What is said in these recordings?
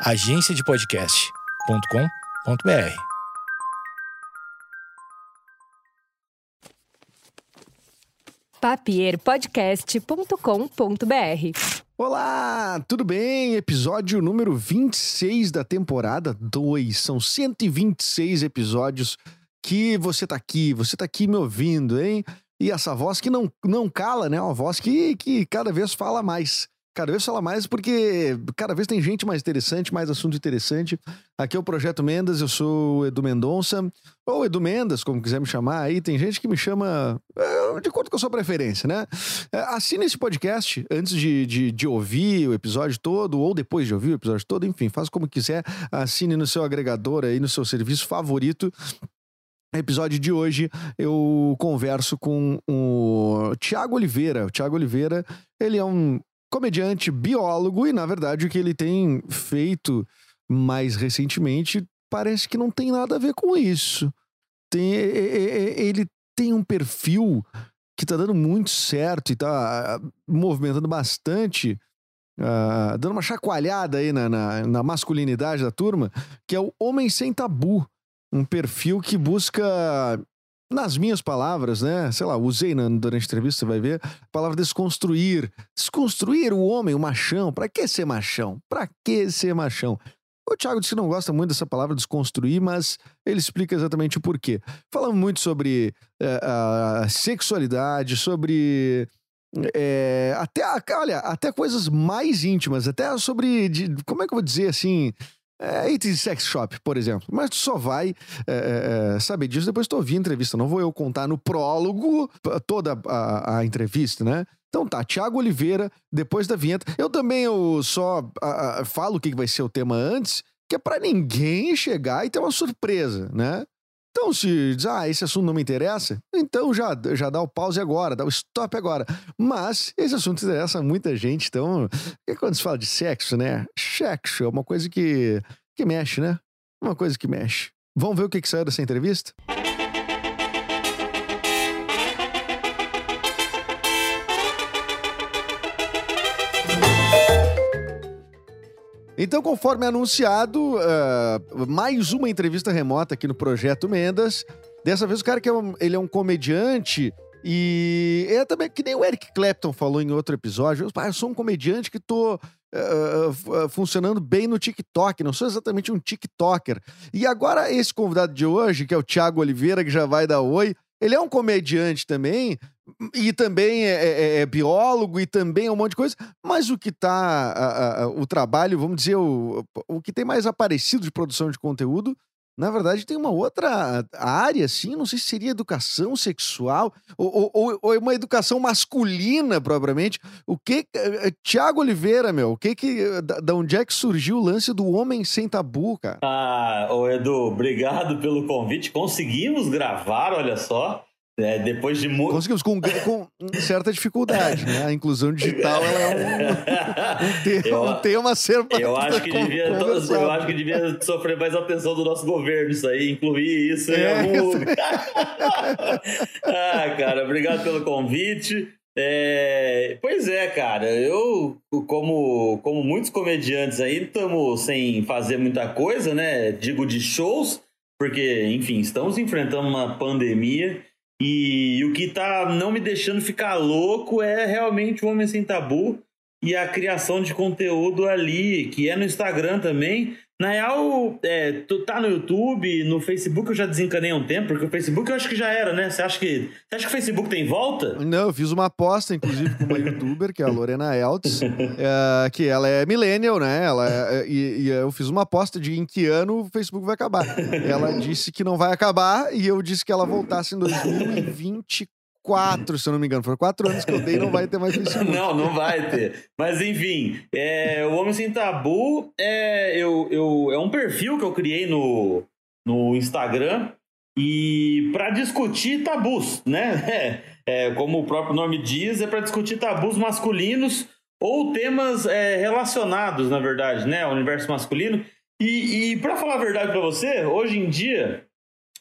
agenciadepodcast.com.br. papierpodcast.com.br. Olá, tudo bem? Episódio número 26 da temporada 2. São 126 episódios que você tá aqui, você tá aqui me ouvindo, hein? E essa voz que não, não cala, né? Uma voz que, que cada vez fala mais. Cada vez fala mais porque cada vez tem gente mais interessante, mais assunto interessante. Aqui é o Projeto Mendas, eu sou o Edu Mendonça, ou Edu Mendas, como quiser me chamar aí. Tem gente que me chama é, de acordo com a sua preferência, né? É, assine esse podcast antes de, de, de, ouvir o episódio todo, ou depois de ouvir o episódio todo, enfim, faz como quiser. Assine no seu agregador aí, no seu serviço favorito. Episódio de hoje eu converso com o Tiago Oliveira. O Tiago Oliveira, ele é um comediante, biólogo, e na verdade o que ele tem feito mais recentemente parece que não tem nada a ver com isso. Tem, ele tem um perfil que tá dando muito certo e tá movimentando bastante, uh, dando uma chacoalhada aí na, na, na masculinidade da turma, que é o Homem Sem Tabu. Um perfil que busca nas minhas palavras, né? Sei lá, usei na, durante a entrevista, você vai ver, a palavra desconstruir. Desconstruir o homem, o machão. Pra que ser machão? Pra que ser machão? O Thiago disse que não gosta muito dessa palavra desconstruir, mas ele explica exatamente o porquê. Falamos muito sobre é, a sexualidade, sobre. É, até, olha, até coisas mais íntimas, até sobre. De, como é que eu vou dizer assim? É, itens sex shop, por exemplo. Mas tu só vai é, é, saber disso depois tu ouvir a entrevista. Não vou eu contar no prólogo toda a, a entrevista, né? Então tá, Tiago Oliveira, depois da vinheta. Eu também eu só a, a, falo o que vai ser o tema antes, que é para ninguém chegar e ter uma surpresa, né? Então, se diz, ah, esse assunto não me interessa, então já, já dá o pause agora, dá o stop agora. Mas esse assunto interessa muita gente, então, é quando se fala de sexo, né? Sexo é uma coisa que, que mexe, né? Uma coisa que mexe. Vamos ver o que, que saiu dessa entrevista? Então, conforme anunciado, uh, mais uma entrevista remota aqui no Projeto Mendas. Dessa vez o cara que é um, ele é um comediante e é também que nem o Eric Clapton falou em outro episódio. Eu, sou um comediante que tô uh, funcionando bem no TikTok, não sou exatamente um TikToker. E agora esse convidado de hoje, que é o Thiago Oliveira, que já vai dar oi, ele é um comediante também, e também é, é, é, é, biólogo e também é um monte de coisa, mas o que está o trabalho, vamos dizer, o, o que tem mais aparecido de produção de conteúdo na verdade, tem uma outra área, assim, não sei se seria educação sexual ou, ou, ou uma educação masculina, propriamente. O que. Eh, eh, Tiago Oliveira, meu, o que que. Da, da, onde é que surgiu o lance do homem sem tabu, cara? Ah, ô Edu, obrigado pelo convite. Conseguimos gravar, olha só. É, depois de muito. Conseguimos, com, com certa dificuldade, né? A inclusão digital ela é um, um, tema, eu, um tema a ser eu acho, que devia, eu acho que devia sofrer mais atenção do nosso governo, isso aí, incluir isso é, em algum lugar. ah, cara, obrigado pelo convite. É, pois é, cara, eu, como, como muitos comediantes aí, estamos sem fazer muita coisa, né? Digo de shows, porque, enfim, estamos enfrentando uma pandemia e, o que tá não me deixando ficar louco é realmente o Homem Sem Tabu e a criação de conteúdo ali, que é no Instagram também, na real, é, tu tá no YouTube, no Facebook eu já desencanei há um tempo, porque o Facebook eu acho que já era, né? Você acha que, você acha que o Facebook tem volta? Não, eu fiz uma aposta, inclusive, com uma youtuber, que é a Lorena Eltz, é, que ela é millennial, né? Ela é, e, e, eu fiz uma aposta de em que ano o Facebook vai acabar. Ela disse que não vai acabar e eu disse que ela voltasse em 2024 quatro, se eu não me engano. Foram quatro anos que eu dei não vai ter mais Facebook. não, não vai ter. Mas enfim, é, o Homem Sem Tabu é, eu, eu, é um perfil que eu criei no, no Instagram e para discutir tabus, né? É, é, como o próprio nome diz, é para discutir tabus masculinos ou temas é, relacionados, na verdade, né, ao universo masculino. E, e para falar a verdade para você, hoje em dia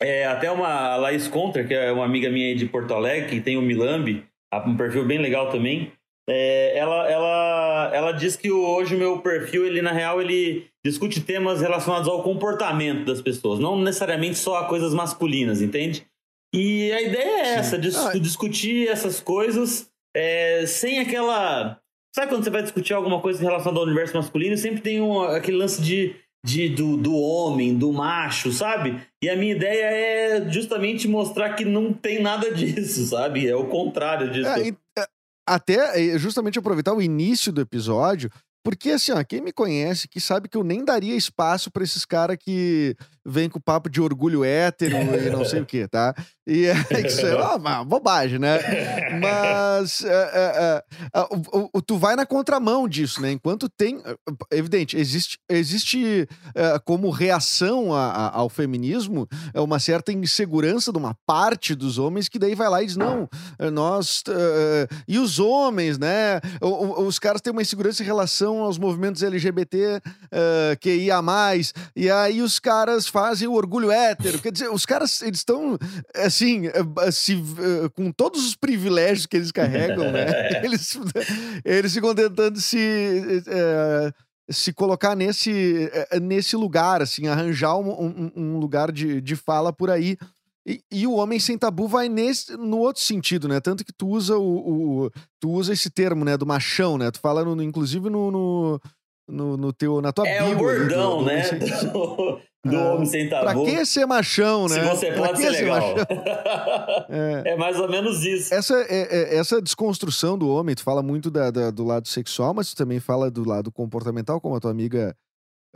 é, até uma Laís Contra, que é uma amiga minha de Porto Alegre, que tem o Milambi, um perfil bem legal também. é, ela, ela, ela diz que hoje o meu perfil, ele na real, ele discute temas relacionados ao comportamento das pessoas, não necessariamente só a coisas masculinas, entende? E a ideia é essa, de ah, discutir essas coisas é, sem aquela. Sabe quando você vai discutir alguma coisa relacionada ao universo masculino? Sempre tem um, aquele lance de, de, do, do homem, do macho, sabe? E a minha ideia é justamente mostrar que não tem nada disso, sabe? É o contrário disso. É, é até é, justamente aproveitar o início do episódio, porque assim, ó, quem me conhece que sabe que eu nem daria espaço para esses caras que vem com papo de orgulho hétero e não sei o que, tá? E é, isso é uma, bobagem, né? Mas é, é, é, o, o, tu vai na contramão disso, né? Enquanto tem. Evidente, existe, existe é, como reação a, a, ao feminismo é uma certa insegurança de uma parte dos homens que daí vai lá e diz: não, nós. E os homens, né? Os caras têm uma insegurança em relação aos movimentos LGBT uh, que ia mais. E aí os caras fazem o orgulho hétero. Quer dizer, os caras, eles estão, assim, eh, se, eh, com todos os privilégios que eles carregam, né? Eles, eles ficam tentando se. É, se colocar nesse, nesse lugar, assim, arranjar um, um, lugar de, de fala por aí. E, e, o homem sem tabu vai nesse, no outro sentido, né? Tanto que tu usa o, o tu usa esse termo, né? Do machão, né? Tu fala, no, inclusive, no, no, no, teu, na tua é bio. É o bordão, do, do né? Do ah, homem sem tabu. Pra que ser machão, né? Se você pra pode ser legal. é. é. mais ou menos isso. Essa, é, é, essa desconstrução do homem, tu fala muito da, da, do lado sexual, mas tu também fala do lado comportamental, como a tua amiga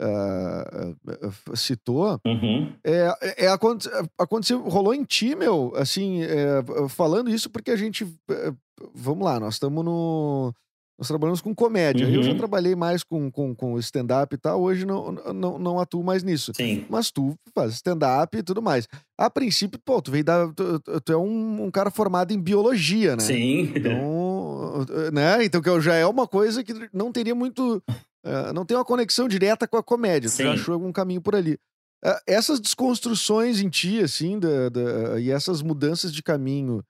uh, citou. Uhum. É, é, aconteceu, rolou em ti, meu, assim, é, falando isso porque a gente. Vamos lá, nós estamos no nós trabalhamos com comédia. Uhum. Eu já uhum. trabalhei mais com, com, com stand-up e tal, hoje não, não, não atuo mais nisso. Sim. Mas tu faz stand-up e tudo mais. A princípio, pô, tu veio da. Tu, tu é um, um, cara formado em biologia, né? Sim. Então, né? Então, que já é uma coisa que não teria muito. Uh, não tem uma conexão direta com a comédia. Sim. Tu já achou algum caminho por ali. Uh, essas desconstruções em ti, assim, da, da, e essas mudanças de caminho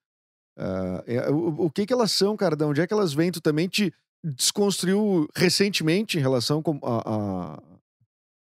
Uh, o, o, que que elas são, cara? De onde é que elas vêm? Tu também te desconstruiu recentemente em relação com, a, a,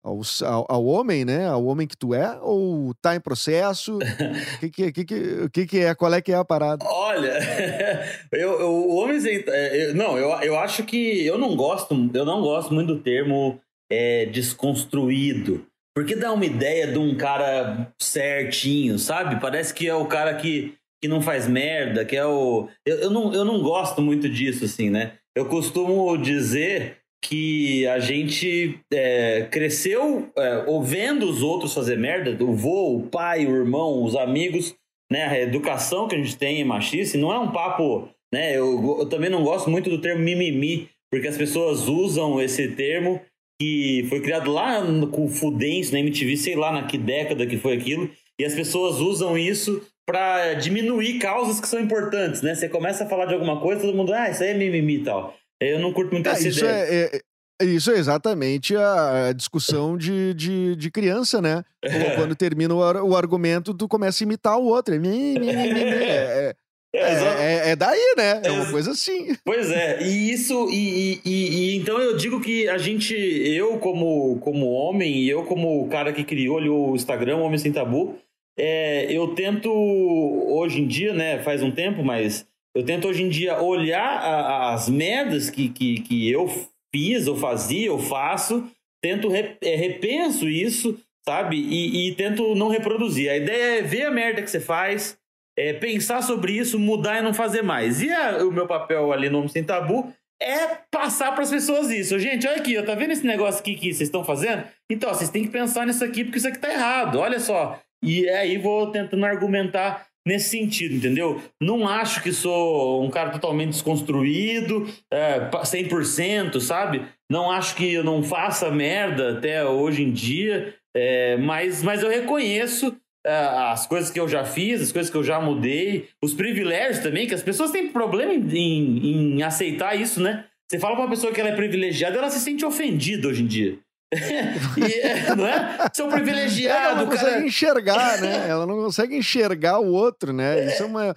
ao, ao, ao, homem, né? Ao homem que tu é? Ou tá em processo? O que que, que, que, que, que é? Qual é que é a parada? Olha, eu, eu, o homem... É, eu, não, eu, eu acho que eu não gosto, eu não gosto muito do termo é, desconstruído. Porque dá uma ideia de um cara certinho, sabe? Parece que é o cara que que não faz merda, que é o. Eu, eu, não, eu não gosto muito disso, assim, né? Eu costumo dizer que a gente é, cresceu é, ouvindo os outros fazer merda, o vô, o pai, o irmão, os amigos, né? A educação que a gente tem em machista, não é um papo, né? Eu, eu também não gosto muito do termo mimimi, porque as pessoas usam esse termo que foi criado lá com o Fudêncio, na MTV, sei lá na que década que foi aquilo, e as pessoas usam isso para diminuir causas que são importantes, né? Você começa a falar de alguma coisa, todo mundo, ah, isso aí é mimimi e tal. Eu não curto muito é, essa isso ideia. É, é, isso é exatamente a discussão de, de, de criança, né? Quando termina o, o, argumento, tu começa a imitar o outro. É, é, é, é, daí, né? É uma coisa assim. Pois é, e isso, e, e, e, então eu digo que a gente, eu como, como homem, e eu como cara que criou ali o Instagram, Homem Sem Tabu, é, eu tento hoje em dia, né? Faz um tempo, mas eu tento hoje em dia olhar a, as merdas que, que, que eu fiz, ou fazia, ou faço, tento re, é, repenso isso, sabe? E, e, tento não reproduzir. A ideia é ver a merda que você faz, é, pensar sobre isso, mudar e não fazer mais. E a, o meu papel ali no Homem Sem Tabu é passar para as pessoas isso. Gente, olha aqui, tá vendo esse negócio aqui que vocês estão fazendo? Então, vocês têm que pensar nisso aqui, porque isso aqui tá errado. Olha só, e aí vou tentando argumentar nesse sentido, entendeu? Não acho que sou um cara totalmente desconstruído, é, 100%, sabe? Não acho que eu não faça merda até hoje em dia, é, mas, mas eu reconheço é, as coisas que eu já fiz, as coisas que eu já mudei, os privilégios também, que as pessoas têm problema em, em, aceitar isso, né? Você fala pra uma pessoa que ela é privilegiada, ela se sente ofendida hoje em dia. E, não é? Sou privilegiado. Ela não cara. consegue enxergar, né? Ela não consegue enxergar o outro, né? Isso é, uma,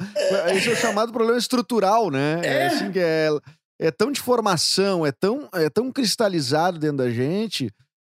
isso é o chamado problema estrutural, né? É, é assim que é. é tão de formação, é tão, é tão cristalizado dentro da gente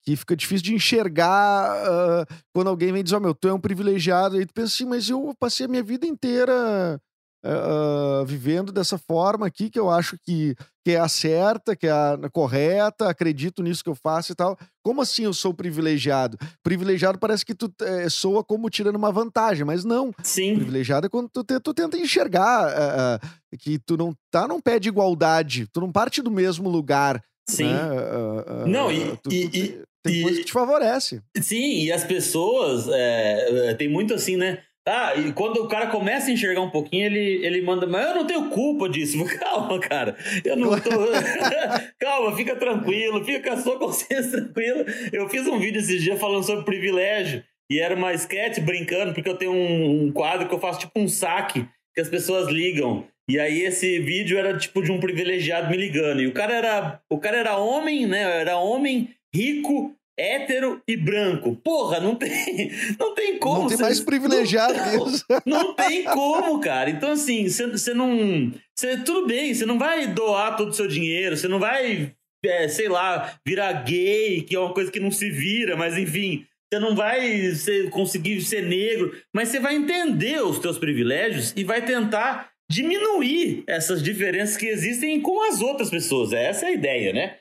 que fica difícil de enxergar uh, quando alguém vem dizer, ó, oh, meu, tu é um privilegiado, aí tu pensa assim, mas eu passei a minha vida inteira uh, vivendo dessa forma aqui, que eu acho que, que é a certa, que é a correta, acredito nisso que eu faço e tal. Como assim eu sou privilegiado? Privilegiado parece que tu é, soa como tirando uma vantagem, mas não. Sim. Privilegiado é quando tu, te, tu tenta enxergar uh, que tu não tá num pé de igualdade, tu não parte do mesmo lugar. Sim. Né? não, e, tu, e, tu, e tem coisa que te favorece. Sim, e as pessoas, é, tem muito assim, né? Ah, e quando o cara começa a enxergar um pouquinho, ele, ele manda, mas eu não tenho culpa disso. Calma, cara. Eu não tô. Calma, fica tranquilo, fica com a sua consciência tranquila. Eu fiz um vídeo esses dias falando sobre privilégio. E era uma sketch brincando, porque eu tenho um, um quadro que eu faço tipo um saque que as pessoas ligam. E aí esse vídeo era tipo de um privilegiado me ligando. E o cara era. O cara era homem, né? Era homem rico hétero e branco. Porra, não tem, não tem como. Não tem mais privilegiado não, isso. Não tem como, cara. Então, assim, você não. Cê, tudo bem, você não vai doar todo o seu dinheiro, você não vai, é, sei lá, virar gay, que é uma coisa que não se vira, mas enfim. Você não vai conseguir ser negro, mas você vai entender os teus privilégios e vai tentar diminuir essas diferenças que existem com as outras pessoas. Essa é a ideia, né?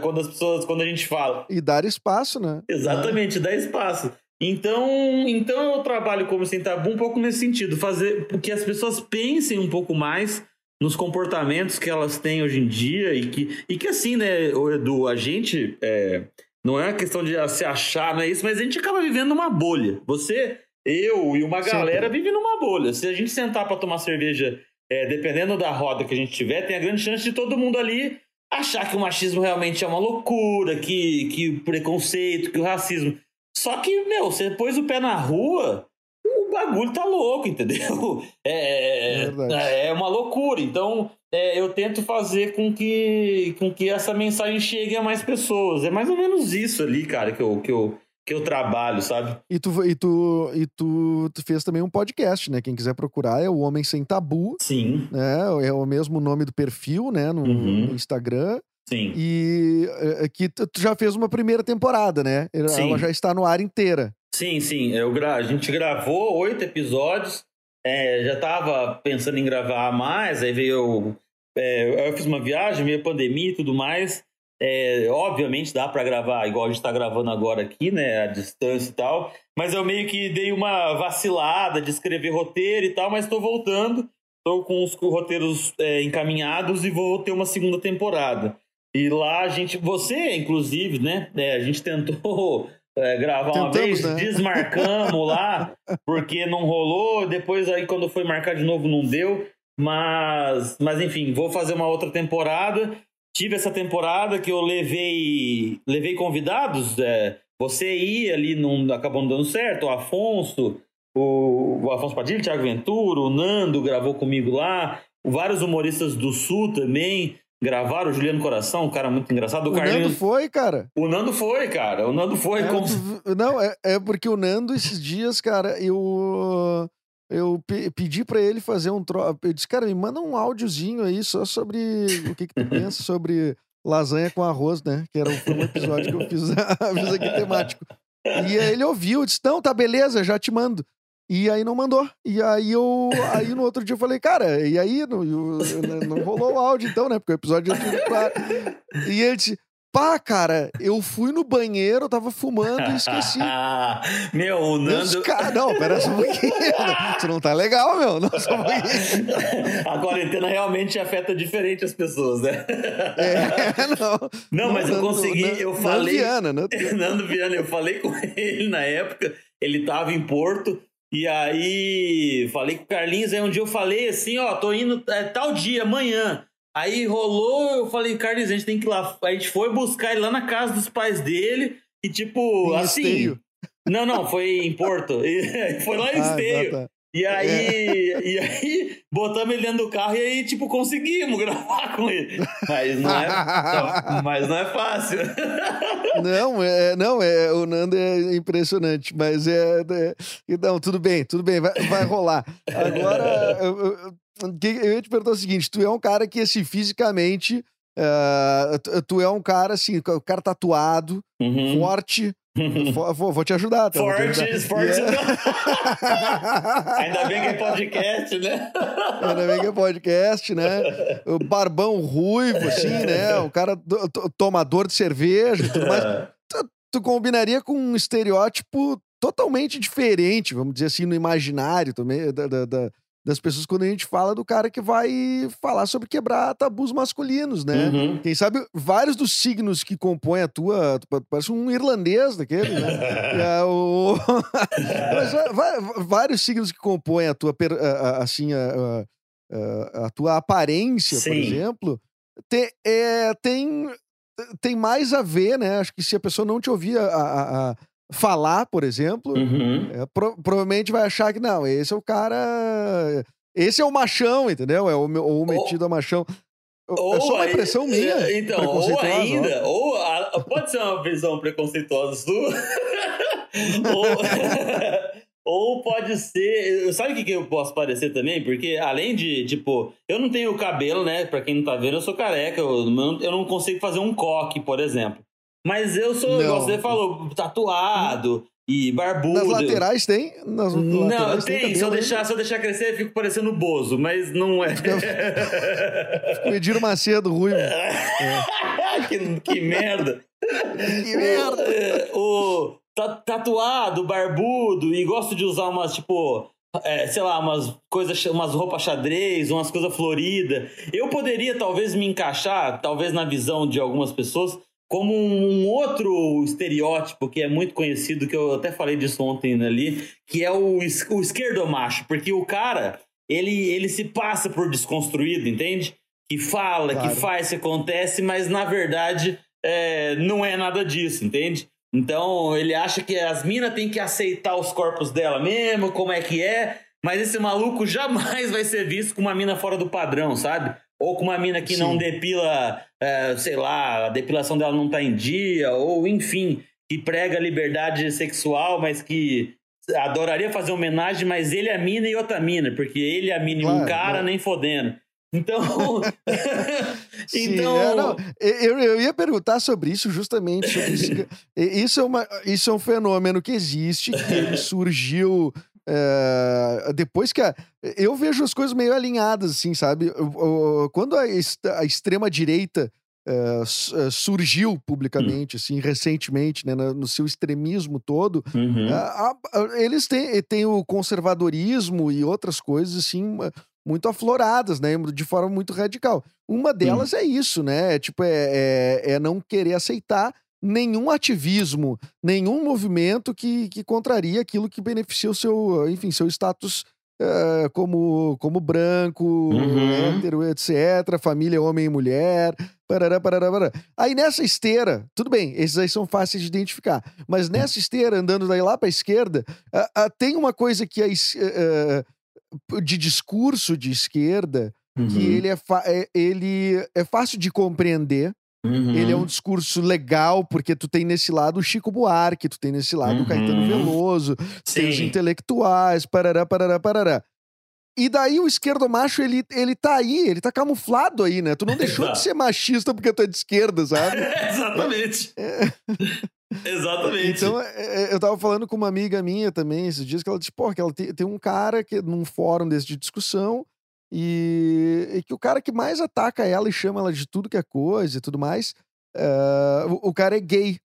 Quando as pessoas, quando a gente fala. E dar espaço, né? Exatamente, dar espaço. Então, então eu trabalho como sem tabu um pouco nesse sentido, fazer que as pessoas pensem um pouco mais nos comportamentos que elas têm hoje em dia e que, e que assim, né, Edu, a gente é, não é uma questão de se achar, não é isso, mas a gente acaba vivendo numa bolha. Você, eu e uma galera Sempre. vive numa bolha. Se a gente sentar para tomar cerveja, é, dependendo da roda que a gente tiver, tem a grande chance de todo mundo ali achar que o machismo realmente é uma loucura, que, que o preconceito, que o racismo. Só que, meu, você pôs o pé na rua, o bagulho tá louco, entendeu? É, é, é uma loucura. Então, é, eu tento fazer com que, com que essa mensagem chegue a mais pessoas. É mais ou menos isso ali, cara, que eu, que eu, que eu trabalho, sabe? E tu, e tu, e tu, tu, fez também um podcast, né? Quem quiser procurar é o Homem Sem Tabu. Sim. Né? É o mesmo nome do perfil, né? No, uhum. no Instagram. Sim. E é, que tu já fez uma primeira temporada, né? Ela sim. já está no ar inteira. Sim, sim. Eu gra... A gente gravou oito episódios. É, já estava pensando em gravar mais, aí veio. É, eu fiz uma viagem, veio a pandemia e tudo mais. É, obviamente dá para gravar igual a gente está gravando agora aqui, né? A distância e tal. Mas eu meio que dei uma vacilada de escrever roteiro e tal, mas estou voltando. Estou com os roteiros é, encaminhados e vou ter uma segunda temporada. E lá a gente, você inclusive, né? É, a gente tentou é, gravar Tentamos, uma vez, né? desmarcamos lá, porque não rolou. Depois aí quando foi marcar de novo não deu. Mas, mas enfim, vou fazer uma outra temporada tive essa temporada que eu levei levei convidados. É, você ia ali, não acabou não dando certo. O Afonso, o, o Afonso Padilha, o Thiago Ventura, o Nando gravou comigo lá. Vários humoristas do Sul também gravaram. O Juliano Coração, um cara muito engraçado. O, o Carlinhos... Nando foi, cara. O Nando foi, cara. O Nando foi. É, como... Não, é, é porque o Nando, esses dias, cara, eu eu pe pedi para ele fazer um troço. Eu disse, cara, me manda um áudiozinho aí só sobre o que, que tu pensa sobre lasanha com arroz, né? Que era um episódio que eu fiz, fiz aqui temático. E aí ele ouviu, disse, não, tá beleza, já te mando. E aí não mandou. E aí eu. Aí no outro dia eu falei, cara, e aí não, eu, não rolou o áudio então, né? Porque o episódio já tinha claro. E ele disse, Pá, cara, eu fui no banheiro, eu tava fumando e esqueci. meu, o Nando. Ca... Não, pera só um pouquinho. Isso não tá legal, meu. Não, só um pouquinho. A quarentena realmente afeta diferente as pessoas, né? É, não. Não, mas eu consegui, eu falei. Viana, né? Nando Viana, eu falei com ele na época, ele tava em Porto. E aí, falei com o Carlinhos, aí um dia eu falei assim, ó, tô indo é, tal dia, amanhã. Aí rolou, eu falei, Carlos, a gente tem que ir lá. A gente foi buscar ele lá na casa dos pais dele. E tipo, em assim. Esteio. Não, não, foi em Porto. foi lá em ah, Esteio. Tá, tá. E aí, é. e aí, botamos ele dentro do carro e aí, tipo, conseguimos gravar com ele. Mas não é, não, mas não é fácil. Não, é, não, é, o Nando é impressionante, mas é, é Não, tudo bem, tudo bem, vai, vai rolar. Agora, eu, ia te perguntar o seguinte: tu é um cara que, assim, fisicamente. Uh, tu é um cara assim, o cara tatuado, uhum. forte, Vou, vou, te ajudar. Tá? Forte, forte. Yeah. Ainda bem que é podcast, né? Ainda bem que é podcast, né? O barbão ruivo, assim, né? O cara tomador de cerveja e tudo mais. Tu, tu combinaria com um estereótipo totalmente diferente, vamos dizer assim, no imaginário também, da, da, da das pessoas quando a gente fala do cara que vai falar sobre quebrar tabus masculinos, né? Uhum. Quem sabe vários dos signos que compõem a tua. Parece um irlandês daquele, né? é, o... Vários signos que compõem a tua. Assim, a, a, a tua aparência, Sim. por exemplo, tem, é, tem, tem mais a ver, né? Acho que se a pessoa não te ouvir a, a falar, por exemplo, uhum. é, pro, provavelmente vai achar que não, esse é o cara. Esse é o machão, entendeu? É o, o metido ou, a machão. Ou é só uma impressão minha. É, então, ou ainda, ó. ou a, pode ser uma visão preconceituosa sua. ou, ou pode ser. Sabe o que, que eu posso parecer também? Porque além de, tipo, eu não tenho cabelo, né? Pra quem não tá vendo, eu sou careca. Eu não, eu não consigo fazer um coque, por exemplo. Mas eu sou, igual você falou, tatuado e barbudo. Nas laterais tem? Nas não, laterais tem. tem se, eu deixar, se eu deixar crescer, eu fico parecendo Bozo, mas não é. Fico Edir Macedo ruim. É. que, que merda. que merda. O, o tatuado, barbudo, e gosto de usar umas, tipo, é, sei lá, umas coisas, umas roupas xadrez, umas coisas floridas. Eu poderia talvez me encaixar, talvez na visão de algumas pessoas, como um outro estereótipo que é muito conhecido, que eu até falei disso ontem ali, que é o, o esquerdo macho, porque o cara, ele, ele se passa por desconstruído, entende? Que fala, claro. que faz, que acontece, mas na verdade é, não é nada disso, entende? Então ele acha que as minas têm que aceitar os corpos dela mesmo, como é que é, mas esse maluco jamais vai ser visto como uma mina fora do padrão, sabe? Ou com uma mina que Sim. não depila, é, sei lá, a depilação dela não tá em dia, ou enfim, que prega liberdade sexual, mas que adoraria fazer homenagem, mas ele é a mina e outra mina, porque ele é a mina claro, e um cara claro. nem fodendo. Então. então... É, não, eu, eu ia perguntar sobre isso justamente. Sobre isso. isso, é uma, isso é um fenômeno que existe, que surgiu é, depois que a, eu vejo as coisas meio alinhadas, assim, sabe? Quando a, a extrema-direita é, surgiu publicamente, hum. assim, recentemente, né, no seu extremismo todo, uhum. a, eles têm, têm o conservadorismo e outras coisas, assim, muito afloradas, né, de forma muito radical. Uma delas é isso, né? Tipo, é, é, é não querer aceitar nenhum ativismo, nenhum movimento que, que contraria aquilo que beneficia o seu, enfim, seu status uh, como, como branco, uhum. hétero, etc., família, homem e mulher, parará, parará, parará. Aí nessa esteira, tudo bem, esses aí são fáceis de identificar, mas nessa esteira, andando daí lá para a esquerda, uh, uh, tem uma coisa que é de discurso de esquerda, uhum. que ele é, é, ele é fácil de compreender, Uhum. Ele é um discurso legal, porque tu tem nesse lado o Chico Buarque, tu tem nesse lado uhum. o Caetano uhum. Veloso, tem os intelectuais, parará, parará, parará. E daí o esquerdo macho, ele, ele tá aí, ele tá camuflado aí, né? Tu não deixou de ser machista porque tu é de esquerda, sabe? Exatamente. É. Exatamente. Então, é, é, eu tava falando com uma amiga minha também esses dias, que ela disse, pô, que ela tem, tem um cara que num fórum desse de discussão, e, e, que o cara que mais ataca ela e chama ela de tudo que é coisa e tudo mais, uh, o, o, cara é gay.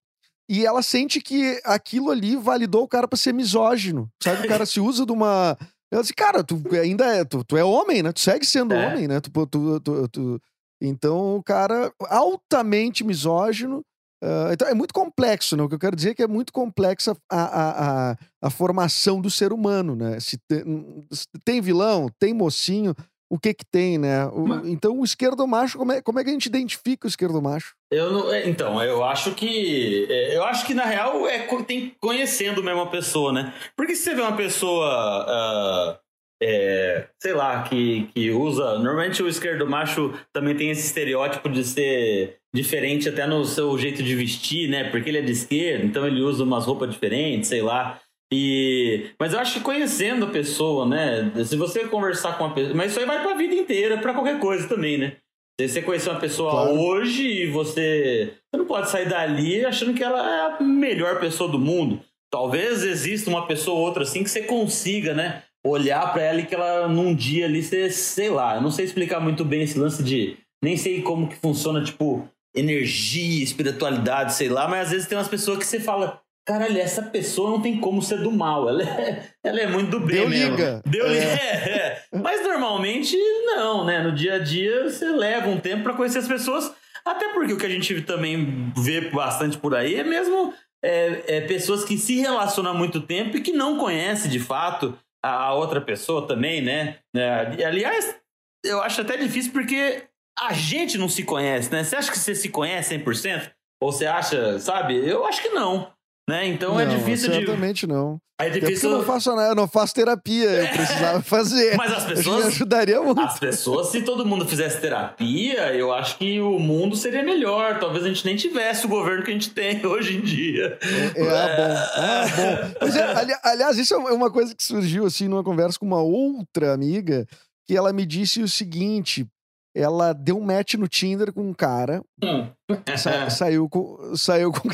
E ela sente que aquilo ali validou o cara pra ser misógino. Sabe? O cara se usa de uma. Ela diz, cara, tu ainda é. Tu, tu é homem, né? Tu segue sendo é. homem, né? Tu, tu, tu, tu, Então, o cara altamente misógino. Uh, então é muito complexo, né? O que eu quero dizer é que é muito complexa a, a, a, a formação do ser humano, né? Se tem, se tem vilão, tem mocinho, o que que tem, né? O, Mas... Então, o esquerdo macho, como é, como é que a gente identifica o esquerdo macho? Eu não, é, então, eu acho que. É, eu acho que, na real, é tem conhecendo mesmo a pessoa, né? Porque se você vê uma pessoa. Uh, é, sei lá, que, que usa. Normalmente o esquerdo macho também tem esse estereótipo de ser diferente até no seu jeito de vestir, né? Porque ele é de esquerda, então ele usa umas roupas diferentes, sei lá. E, mas eu acho que conhecendo a pessoa, né? Se você conversar com uma pessoa. Mas isso aí vai pra vida inteira, para qualquer coisa também, né? Se você conhecer uma pessoa claro. hoje e você. Você não pode sair dali achando que ela é a melhor pessoa do mundo. Talvez exista uma pessoa ou outra assim que você consiga, né? olhar para ela e que ela num dia ali, você, sei lá, eu não sei explicar muito bem esse lance de. Nem sei como que funciona, tipo, energia, espiritualidade, sei lá, mas às vezes tem umas pessoas que você fala. Caralho, essa pessoa não tem como ser do mal. Ela é, ela é muito do bem Deu mesmo. Liga. Deu liga. É. é. Mas normalmente não, né? No dia a dia você leva um tempo para conhecer as pessoas. Até porque o que a gente também vê bastante por aí é mesmo é, é pessoas que se relacionam há muito tempo e que não conhecem de fato a outra pessoa também, né? É, aliás, eu acho até difícil porque a gente não se conhece, né? Você acha que você se conhece 100%? Ou você acha, sabe? Eu acho que não. Né? Então é não, é difícil de. Certamente não. É difícil. eu não faço nada, eu não faço terapia, eu precisava fazer. Mas as pessoas. Me ajudaria muito. As pessoas, se todo mundo fizesse terapia, eu acho que o mundo seria melhor. Talvez a gente nem tivesse o governo que a gente tem hoje em dia. É, é ah, bom. Ah, bom. É, ali, aliás, isso é uma coisa que surgiu assim numa conversa com uma outra amiga, que ela me disse o seguinte: ela deu um match no Tinder com um cara. Hum. Sa saiu com. Saiu com.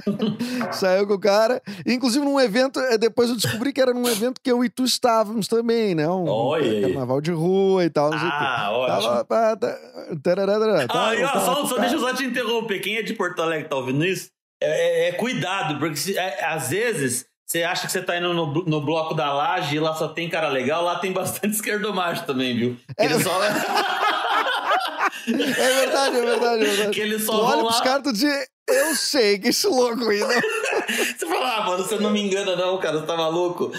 saiu com o cara. Inclusive, num evento. É, depois eu descobri que era num evento que eu e tu estávamos também, né? Um Oi, carnaval de rua e tal. Não sei ah, ótimo. Tava, tararara, ah, ó, só, só deixa eu só te interromper. Quem é de Porto Alegre tá ouvindo isso? É, é, é cuidado, porque se, é, às vezes você acha que você tá indo no, no bloco da laje e lá só tem cara legal, lá tem bastante esquerdomacho também, viu? É. Só... é verdade, é verdade, é verdade. Que eles só tu olha lá... pros caras e diz, eu sei que esse louco né? Você fala, ah, mano, você não me engana não, cara, você tá maluco?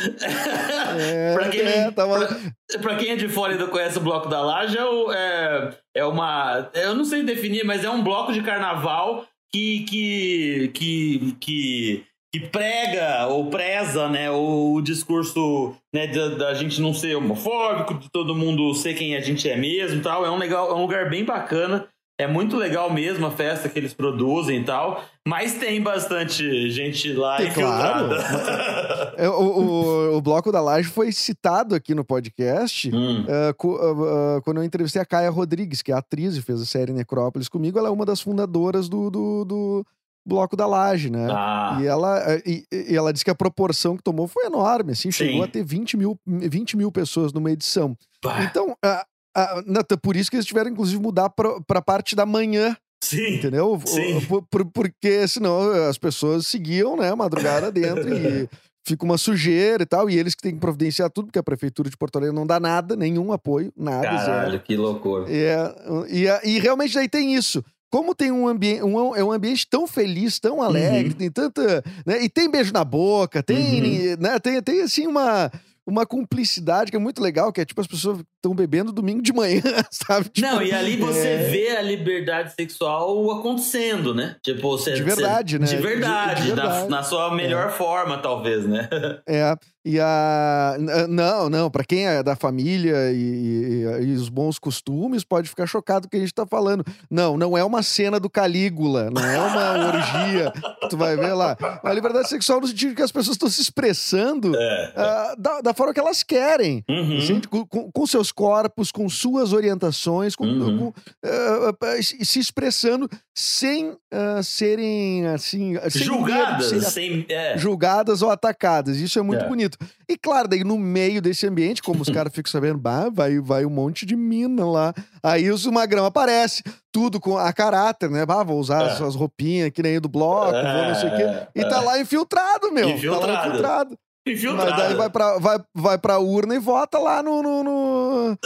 É, pra, quem, é, tá pra, pra, quem é de fora e não conhece o Bloco da Laje, é, é uma... Eu não sei definir, mas é um bloco de carnaval que... que, que, que que prega ou preza né, o, discurso né, da, da, gente não ser homofóbico, de todo mundo ser quem a gente é mesmo tal. É um, legal, é um lugar bem bacana. É muito legal mesmo a festa que eles produzem e tal, mas tem bastante gente lá. Claro. É, o, o, o, Bloco da Laje foi citado aqui no podcast hum. uh, uh, uh, quando eu entrevistei a Caia Rodrigues, que é atriz e fez a série Necrópolis comigo. Ela é uma das fundadoras do, do, do bloco da laje, né? Ah. E, ela, eh, e, e, ela disse que a proporção que tomou foi enorme, assim, Sim. chegou a ter 20 mil, 20 mil pessoas numa edição. Bah. Então, a, a, por isso que eles tiveram, inclusive, mudar para a parte da manhã. Sim. Entendeu? Sim. Por, por, porque senão as pessoas seguiam, né, madrugada dentro e fica uma sujeira e tal, e eles que têm que providenciar tudo, porque a prefeitura de Porto Alegre não dá nada, nenhum apoio, nada. Caralho, zero. que loucura. É, e, e realmente daí tem isso como tem um ambiente, um, é um ambiente tão feliz, tão alegre, uhum. tem tanta. Né, e tem beijo na boca, tem, uhum. né, tem, tem assim uma, uma cumplicidade que é muito legal, que é tipo as pessoas estão bebendo domingo de manhã, sabe? Tipo, não, e ali você é... vê a liberdade sexual acontecendo, né? Tipo, você, de verdade, você, né? De verdade, de, de verdade. Na, na, sua melhor é. forma, talvez, né? É. E a. Não, não, para quem é da família e, e, e, os bons costumes, pode ficar chocado com o que a gente tá falando. Não, não é uma cena do Calígula, não é uma orgia que tu vai ver lá. A liberdade sexual no sentido que as pessoas estão se expressando é. uh, da, da, forma que elas querem. Uhum. Gente, com, com, seus corpos, com suas orientações, com, uhum. com, uh, se expressando sem uh, serem assim. Julgadas, sem, sem, é. julgadas ou atacadas. Isso é muito é. Bonito. E claro, daí no meio desse ambiente, como os caras ficam sabendo, bah, vai, vai um monte de mina lá. Aí o Magrão aparece, tudo com a caráter, né? Bah, vou usar é. as suas roupinhas que nem do bloco, vou não sei o quê. É, e tá é. lá infiltrado, meu. Infiltrado. Tá lá infiltrado. Infiltrado. Mas daí vai pra, vai, vai pra urna e vota lá no. no, no,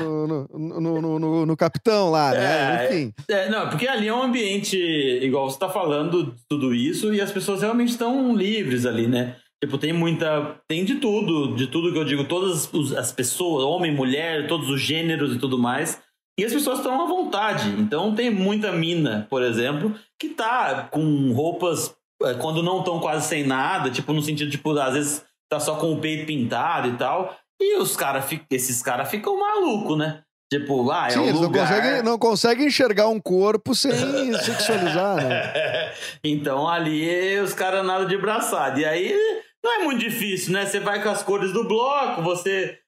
no, no, no, no, no- no capitão lá, né? É, Enfim. É, não, porque ali é um ambiente, igual você tá falando tudo isso, e as pessoas realmente estão livres ali, né? Tipo, tem muita. Tem de tudo, de tudo que eu digo, todas as pessoas, homem, mulher, todos os gêneros e tudo mais. E as pessoas estão à vontade. Então tem muita mina, por exemplo, que tá com roupas é, quando não estão quase sem nada, tipo, no sentido, tipo, às vezes tá só com o peito pintado e tal. e os cara, esses caras ficam malucos, né? Tipo, ah, é Sim, um lugar... não conseguem, não conseguem enxergar um corpo sem sexualizar, né? então ali os caras nada de braçada. E aí não é muito difícil, né? Você vai com as cores do bloco, você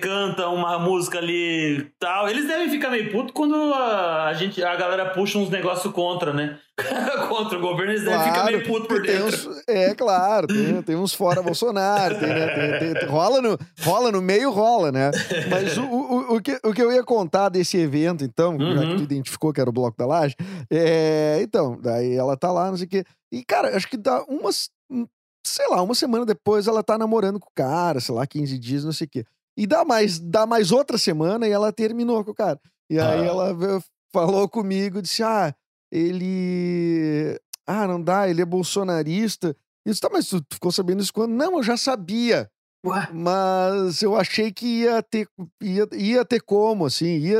canta uma música ali tal. Eles devem ficar meio putos quando a, gente, a galera puxa uns negócios contra, né? contra o governo, eles claro, devem ficar meio putos por dentro. Uns, é, claro, tem, tem uns fora Bolsonaro, tem, né? Tem, tem, rola, no, rola no meio, rola, né? Mas o, o, o, que, o que eu ia contar desse evento, então, uhum. já que tu identificou que era o Bloco da Laje, é, então, daí ela tá lá, não sei o quê. E, cara, acho que dá umas, sei lá, uma semana depois ela tá namorando com o cara, sei lá, 15 dias, não sei o quê. E dá mais, dá mais outra semana e ela terminou com o cara. E aí ah. ela falou comigo, disse: Ah, ele. Ah, não dá, ele é bolsonarista. Disse, tá, mas tu ficou sabendo isso quando? Não, eu já sabia. Ué? Mas eu achei que ia ter, ia, ia ter como, assim, ia,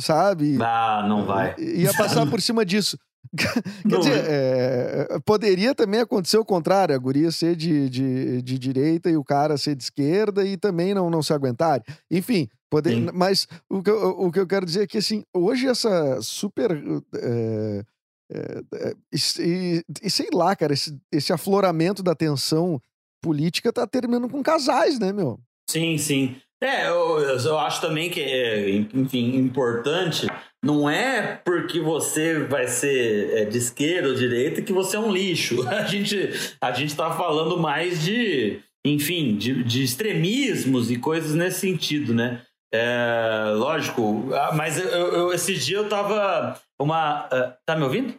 sabe? Ah, não vai. Ia passar por cima disso. Quer dizer, é, poderia também acontecer o contrário, a guria ser de, de, de, direita e o cara ser de esquerda e também não, não se aguentar. Enfim, poder, mas o que, eu, o que eu quero dizer é que, assim, hoje essa super... É, é, e, e, sei lá, cara, esse, esse afloramento da tensão política tá terminando com casais, né, meu? Sim, sim. É, eu, eu acho também que é, enfim, importante não é porque você vai ser é, de esquerda ou direita que você é um lixo. A gente a gente está falando mais de, enfim, de, de, extremismos e coisas nesse sentido, né? É, lógico, ah, mas eu, eu, esse dia eu tava uma. Uh, tá me ouvindo?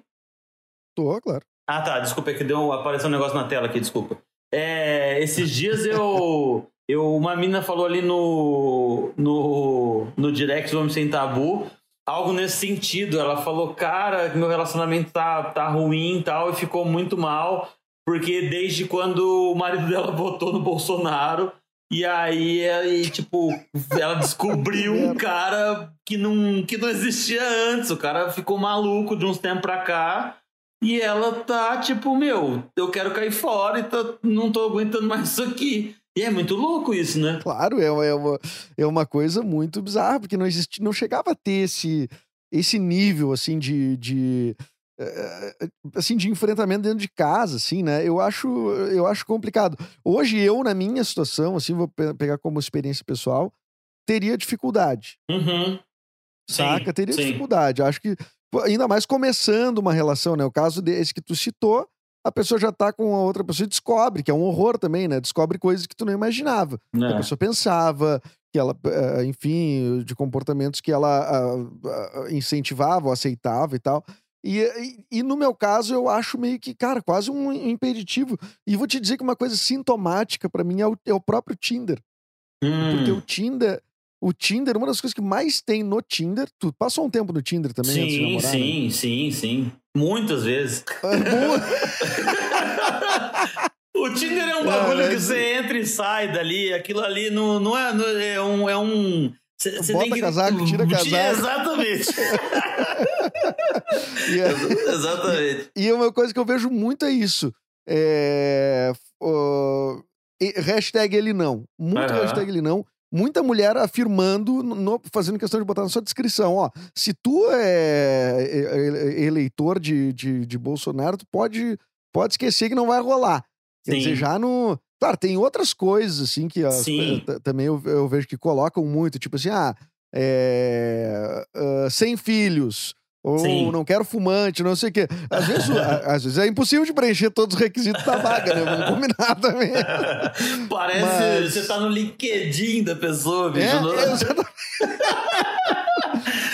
Tô, claro. Ah, tá. Desculpa, é que deu, apareceu um negócio na tela aqui, desculpa. É, esses dias eu. Eu uma mina falou ali no, no, no direct do Homem Sem Tabu algo nesse sentido. Ela falou, cara, meu relacionamento tá, tá ruim e tal, e ficou muito mal, porque desde quando o marido dela votou no Bolsonaro, e aí, aí tipo, ela descobriu um cara que não, que não existia antes. O cara ficou maluco de uns tempos pra cá. E ela tá tipo, meu, eu quero cair fora e tá, não tô aguentando mais isso aqui. E é muito louco isso, né? Claro, é, é, uma, é uma coisa muito bizarra, porque não existe, não chegava a ter esse, esse nível, assim, de, de eh, assim, de enfrentamento dentro de casa, assim, né? Eu acho, eu acho complicado. Hoje, eu, na minha situação, assim, vou pegar como experiência pessoal, teria dificuldade. Uhum. Saca? Sim, teria sim. dificuldade. Acho que, ainda mais começando uma relação, né? O caso desse que tu citou, a pessoa já tá com a outra pessoa e descobre, que é um horror também, né? Descobre coisas que tu não imaginava. É. Que a pessoa pensava, que ela, eh, enfim, de comportamentos que ela ah, ah, incentivava, aceitava e tal. E, e, e, no meu caso, eu acho meio que, cara, quase um impeditivo. E vou te dizer que uma coisa sintomática para mim é o, é o, próprio Tinder. Hum. Porque o Tinder, o Tinder, uma das coisas que mais tem no Tinder, tu passou um tempo no Tinder também sim, antes de namorar, Sim, né? sim, sim. Muitas vezes. o Tinder é um bagulho é, que você entra e sai dali. Aquilo ali não, não, é, não é um. É um Cê, cê Bota que... casaco, tira casaco. Exatamente. é... Exatamente. E, e uma coisa que eu vejo muito é isso. É... Uh... Hashtag ele não. Muito uhum. hashtag ele não muita mulher afirmando, no, fazendo questão de botar na sua descrição, ó, se tu é, é, é eleitor de, de, de, Bolsonaro, tu pode, pode esquecer que não vai rolar. Quer Sim. dizer, já no... Claro, tem outras coisas, assim, que as, também eu, eu, vejo que colocam muito, tipo assim, ah, é, uh, sem filhos, ou Sim. não quero fumante, não sei o quê. Às vezes, às vezes é impossível de preencher todos os requisitos da vaga, né? Vamos combinar também. Parece Mas... você tá no LinkedIn da pessoa, bicho. É, no... exatamente.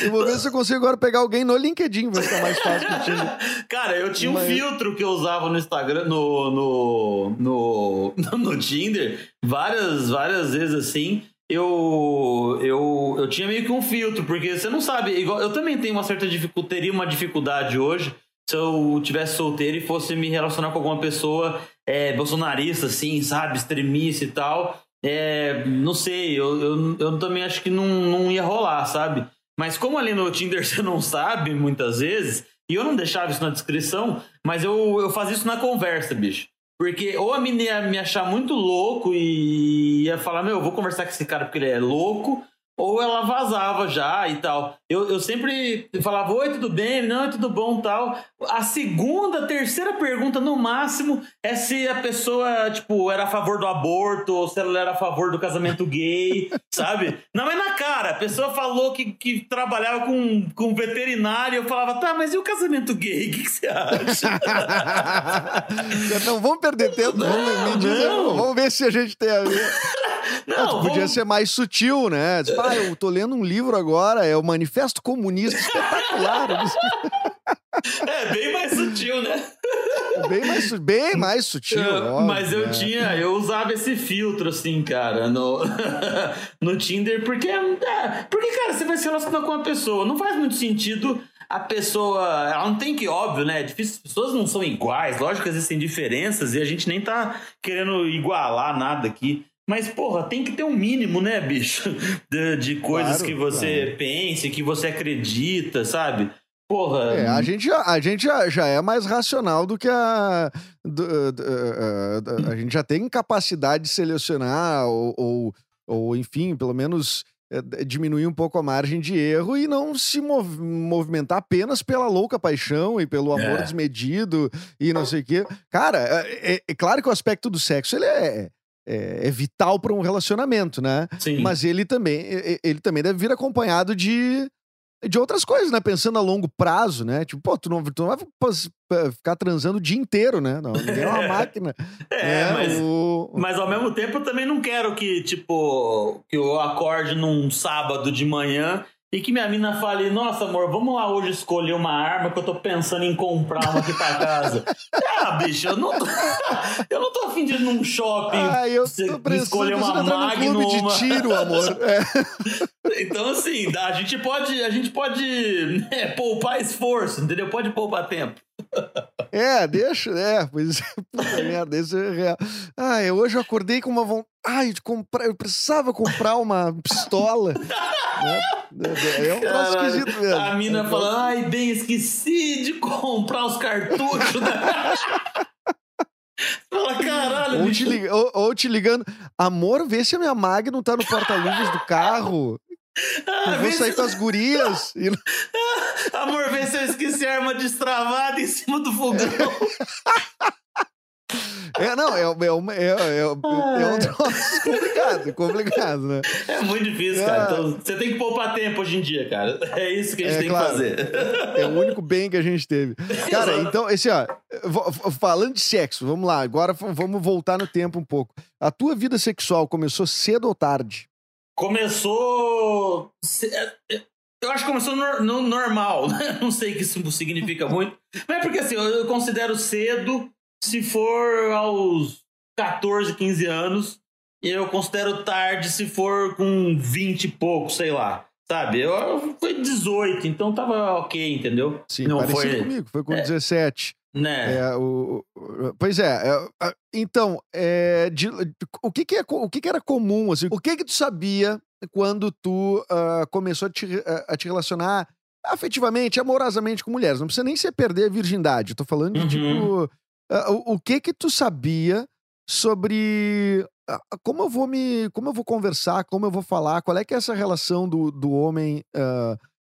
Eu vou ver se eu consigo agora pegar alguém no LinkedIn, vai ficar mais fácil que Tinder. Cara, eu tinha Mas... um filtro que eu usava no Instagram, no, no, no, no Tinder, várias, várias vezes assim eu, eu, eu tinha meio que um filtro, porque você não sabe, igual eu também tenho uma certa dificuldade, teria uma dificuldade hoje se eu tivesse solteiro e fosse me relacionar com alguma pessoa é, bolsonarista, assim, sabe, extremista e tal. É, não sei, eu, eu, eu também acho que não, não ia rolar, sabe? Mas como ali no Tinder você não sabe muitas vezes, e eu não deixava isso na descrição, mas eu, eu fazia isso na conversa, bicho. Porque ou a mina ia me achar muito louco e ia falar, meu, eu vou conversar com esse cara porque ele é louco, ou ela vazava já e tal. Eu, eu sempre falava, oi, tudo bem? Não, tudo bom tal. A segunda, terceira pergunta, no máximo, é se a pessoa, tipo, era a favor do aborto, ou se ela era a favor do casamento gay, sabe? Não é na cara. A pessoa falou que, que trabalhava com, com veterinário, eu falava, tá, mas e o casamento gay? O que, que você acha? não, vamos perder tempo, vamos, dizer, vamos ver se a gente tem a ver. Não, podia vamos... ser mais sutil, né? Tipo, ah, eu tô lendo um livro agora, é o Manifesto Comunista Espetacular. é, bem mais sutil, né? Bem mais, bem mais sutil. óbvio, mas eu né? tinha, eu usava esse filtro, assim, cara, no, no Tinder, porque, é, porque, cara, você vai se relacionar com uma pessoa, não faz muito sentido a pessoa. Ela não tem que, óbvio, né? É difícil, as pessoas não são iguais, lógico que existem diferenças e a gente nem tá querendo igualar nada aqui. Mas, porra, tem que ter um mínimo, né, bicho? De, de coisas claro, que você claro. pense, que você acredita, sabe? Porra. É, a gente, já, a gente já, já é mais racional do que a. Do, do, a, a, a gente já tem capacidade de selecionar, ou, ou, ou enfim, pelo menos é, diminuir um pouco a margem de erro e não se mov movimentar apenas pela louca paixão e pelo amor é. desmedido e não sei o quê. Cara, é, é, é, claro que o aspecto do sexo ele é é, é vital para um relacionamento, né? Sim. Mas ele também, ele também deve vir acompanhado de, de outras coisas, né? Pensando a longo prazo, né? Tipo, pô, tu não, tu não vai ficar transando o dia inteiro, né? Não, ninguém é uma máquina. É, né? mas, o... mas ao mesmo tempo eu também não quero que, tipo, que eu acorde num sábado de manhã e que minha mina fale, nossa, amor, vamos lá hoje escolher uma arma que eu tô pensando em comprar uma aqui pra casa. ah, bicho, eu não tô, eu não tô afim de ir num shopping ah, eu tô escolher uma Magnum. de tiro, amor. É. então, assim, a gente pode, a gente pode né, poupar esforço, entendeu? Pode poupar tempo. É, deixa, é, pois é, puta merda, isso é real. Ah, eu hoje eu acordei com uma vontade, ai, de comprar, eu precisava comprar uma pistola. né? É um troço esquisito mesmo. A mina falando, ai, bem, esqueci de comprar os cartuchos. Né? Fala, caralho, ou te, liga, ou, ou te, ligando, amor, vê se a minha Magnum tá no porta-luvas do carro. Ah, eu vou sair com as gurias. E... Amor, vê se eu esqueci a arma destravada em cima do fogão. É, não, é, é, uma, é, é, é um troço complicado, complicado, né? É muito difícil, cara. É. Então, você tem que poupar tempo hoje em dia, cara. É isso que a gente é, tem claro, que fazer. É o único bem que a gente teve. Cara, então, esse, ó, falando de sexo, vamos lá, agora vamos voltar no tempo um pouco. A tua vida sexual começou cedo ou tarde? Começou. Eu acho que começou no, no normal, né? Não sei o que isso significa muito. Mas é porque assim, eu considero cedo se for aos 14, 15 anos. E eu considero tarde se for com 20 e pouco, sei lá. Sabe? Eu, foi 18, então tava ok, entendeu? Sim, Não foi comigo, foi com é, 17. Né? É, o, pois é, é então, é, de, o, que, que, é, o que, que era comum? Assim, o que que tu sabia quando tu uh, começou a te, a te relacionar afetivamente, amorosamente com mulheres? Não precisa nem ser perder a virgindade. Eu tô falando de, tipo, uhum. tipo, uh, o, o que que tu sabia sobre uh, como eu vou me, como eu vou conversar, como eu vou falar, qual é que é essa relação do, do homem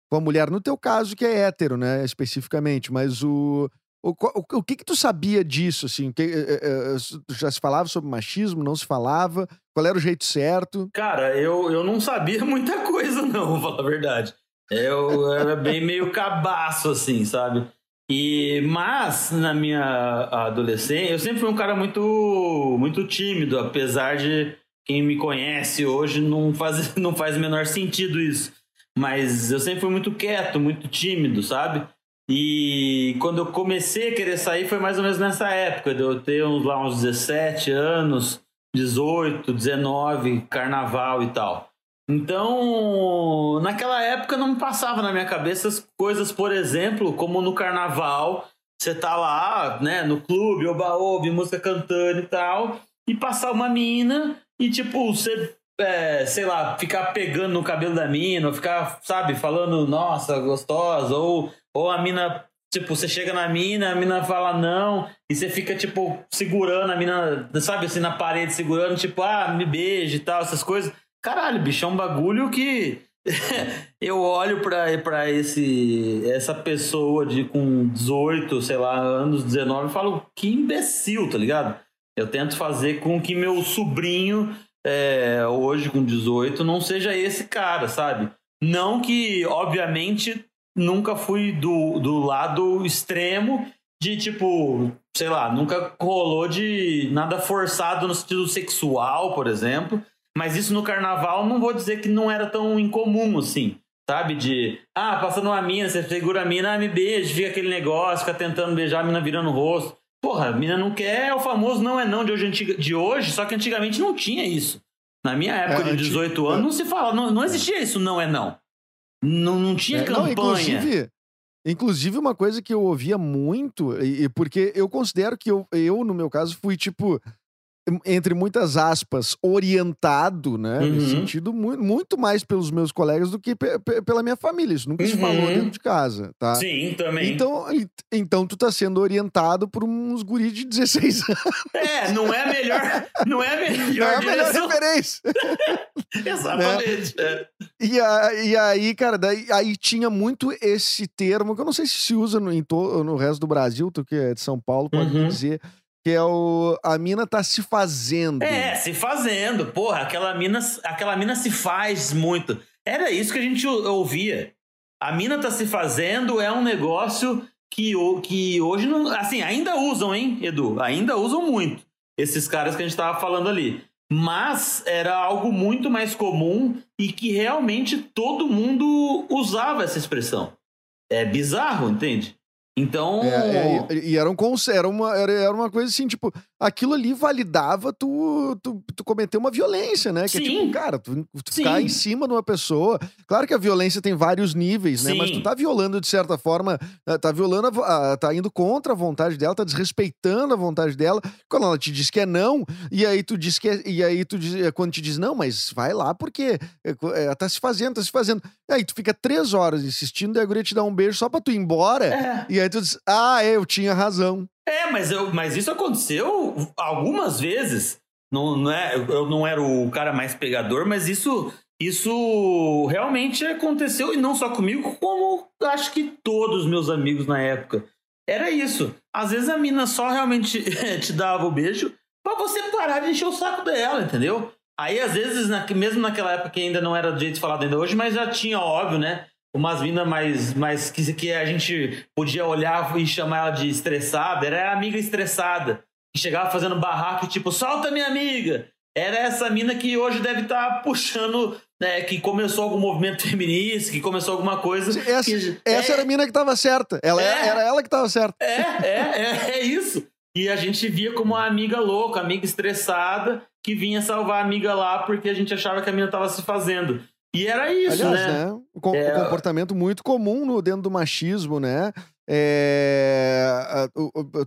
com a mulher? No teu caso, que é hétero, né, especificamente, mas o o, o, o, que que tu sabia disso, assim? Que, é, é, já se falava sobre machismo, não se falava? Qual era o jeito certo? Cara, eu, eu não sabia muita coisa, não, vou falar a verdade. Eu era bem meio cabaço, assim, sabe? E, mas, na minha adolescência, eu sempre fui um cara muito, muito tímido, apesar de quem me conhece hoje não faz, não faz o menor sentido isso. Mas eu sempre fui muito quieto, muito tímido, sabe? E quando eu comecei a querer sair foi mais ou menos nessa época, de eu ter lá uns 17 anos, 18, 19, carnaval e tal. Então, naquela época não passava na minha cabeça as coisas, por exemplo, como no carnaval, você tá lá, né, no clube, oba-oba, música cantando e tal, e passar uma mina e, tipo, você, é, sei lá, ficar pegando no cabelo da mina, ou ficar, sabe, falando, nossa, gostosa, ou ou a mina Tipo, você chega na mina, a mina fala não, e você fica, tipo, segurando a mina, sabe assim, na parede, segurando, tipo, ah, me beije e tal, essas coisas. Caralho, bicho, é um bagulho que eu olho pra, pra esse, essa pessoa de com 18, sei lá, anos, 19, e falo, que imbecil, tá ligado? Eu tento fazer com que meu sobrinho, é, hoje com 18, não seja esse cara, sabe? Não que, obviamente, nunca fui do, do lado extremo de tipo, sei lá, nunca rolou de nada forçado no sentido sexual, por exemplo. Mas isso no carnaval não vou dizer que não era tão incomum assim, sabe? De, ah, passando uma mina, você segura a mina, ah, me beija, fica aquele negócio, fica tentando beijar a mina virando o rosto. Porra, a mina não quer, é o famoso não é não de hoje, de hoje, só que antigamente não tinha isso. Na minha época é, de 18 anos, não se fala, não, não existia isso, não é não. Não, não tinha é, campanha. Não, inclusive, inclusive, uma coisa que eu ouvia muito, e, porque eu considero que eu, eu, no meu caso, fui tipo entre muitas aspas, orientado, né? Uhum. Nesse sentido, muito, muito mais pelos meus colegas do que pela minha família. Isso nunca uhum. se falou dentro de casa, tá? Sim, também. Então, então tu tá sendo orientado por uns guris de 16 anos. É, não é melhor, não é melhor, não é a melhor referência. Exatamente. Né? É. E, a, e aí, cara, daí, aí tinha muito esse termo, que eu não sei se se usa no, to, no resto do Brasil, tu que é de São Paulo, pode uhum. dizer que é o. A mina tá se fazendo. É, se fazendo. Porra, aquela mina, aquela mina se faz muito. Era isso que a gente ouvia. A mina tá se fazendo é um negócio que, que hoje não. Assim, ainda usam, hein, Edu? Ainda usam muito. Esses caras que a gente tava falando ali. Mas era algo muito mais comum e que realmente todo mundo usava essa expressão. É bizarro, entende? Então. É, é, e era, um, era, uma, era, era uma coisa assim, tipo, aquilo ali validava tu, tu, tu cometer uma violência, né? Que Sim. é tipo, cara, tu, tu ficar em cima de uma pessoa. Claro que a violência tem vários níveis, né? Sim. Mas tu tá violando, de certa forma, eh, tá violando, a, a, tá indo contra a vontade dela, tá desrespeitando a vontade dela. Quando ela te diz que é não, e aí tu diz que é, E aí tu diz, eh, quando te diz não, mas vai lá porque é, tá se fazendo, tá se fazendo. Aí tu fica três horas insistindo, e a guria te dá um beijo só pra tu ir embora. É. E aí tu diz, ah, eu tinha razão. É, mas, eu, mas isso aconteceu algumas vezes. Não, não é, eu não era o cara mais pegador, mas isso, isso realmente aconteceu, e não só comigo, como acho que todos os meus amigos na época. Era isso. Às vezes a mina só realmente te dava o beijo pra você parar de encher o saco dela, entendeu? Aí, às vezes, na, mesmo naquela época que ainda não era do jeito falado ainda hoje, mas já tinha, óbvio, né? umas minas mais, mais que, que a gente podia olhar e chamar ela de estressada, era a amiga estressada, que chegava fazendo barraco, tipo, solta minha amiga. Era essa mina que hoje deve estar tá puxando, né, que começou algum movimento feminista, que começou alguma coisa. Essa, que, essa é, era a mina que estava certa. Ela é, era ela que estava certa. É, é, é, é isso. E a gente via como uma amiga louca, amiga estressada, que vinha salvar a amiga lá porque a gente achava que a mina estava se fazendo. E era isso, Aliás, né? né? Um é... comportamento muito comum no, dentro do machismo, né? É,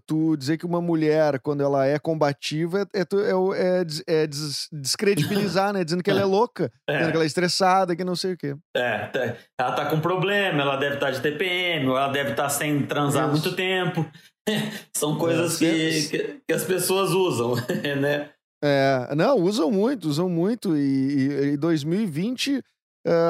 tu dizer que uma mulher, quando ela é combativa, é, é, é, é descredibilizar, né? Dizendo que ela é louca, é. dizendo que ela é estressada, que não sei o quê. É, tá, ela tá com problema, ela deve estar tá de TPM, ou ela deve estar tá sem transar Isso. muito tempo. São coisas é, que, que, que, as pessoas usam, né? É, não, usam muito, usam muito. E, em 2020 uh,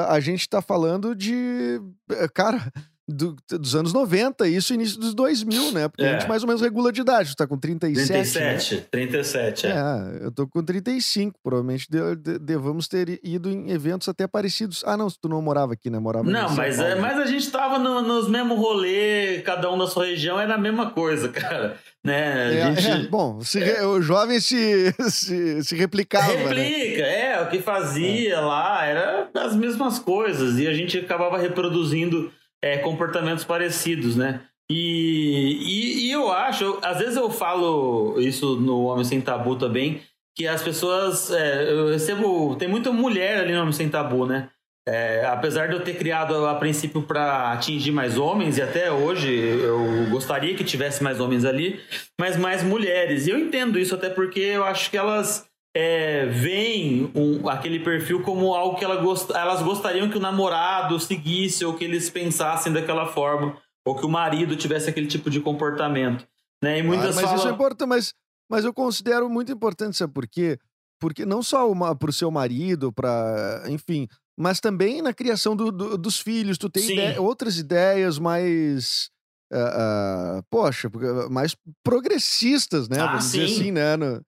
a gente tá falando de. Eh, cara, do, dos anos 90, isso início dos 2000, né? Porque é. a gente mais ou menos regula de idade. Tu tá com 37. 37, né? 37, é. é. eu tô com 35. Provavelmente de, de, devamos ter ido em eventos até parecidos. Ah, não, tu não morava aqui, né? Morava Não, mas, é, mas a gente tava no, nos mesmos rolês, cada um na sua região, era a mesma coisa, cara. Né? É, gente... é, bom, se, é. o jovem se, se, se replicava. Né? Replica, né? é, o que fazia lá era as mesmas coisas. E a gente acabava reproduzindo é, comportamentos parecidos, né? E, e, e, eu acho, às vezes eu falo isso no Homem Sem Tabu também, que as pessoas. É, eu recebo. Tem muita mulher ali no Homem Sem Tabu, né? É, apesar de eu ter criado a princípio para atingir mais homens, e até hoje eu gostaria que tivesse mais homens ali, mas mais mulheres. E eu entendo isso, até porque eu acho que elas é, veem um, aquele perfil como algo que ela gost, elas gostariam que o namorado seguisse ou que eles pensassem daquela forma ou que o marido tivesse aquele tipo de comportamento. Né? E muitas Claro, mas falam... isso é importante, mas, mas eu considero muito importante, sabe por quê? Porque não só para o seu marido, para enfim, mas também na criação do- do- dos filhos. Tu tem Sim. ide- outras ideias mais. ah, ah, poxa, mais progressistas, né? Ah, Vamos dizer sim. assim, né? No-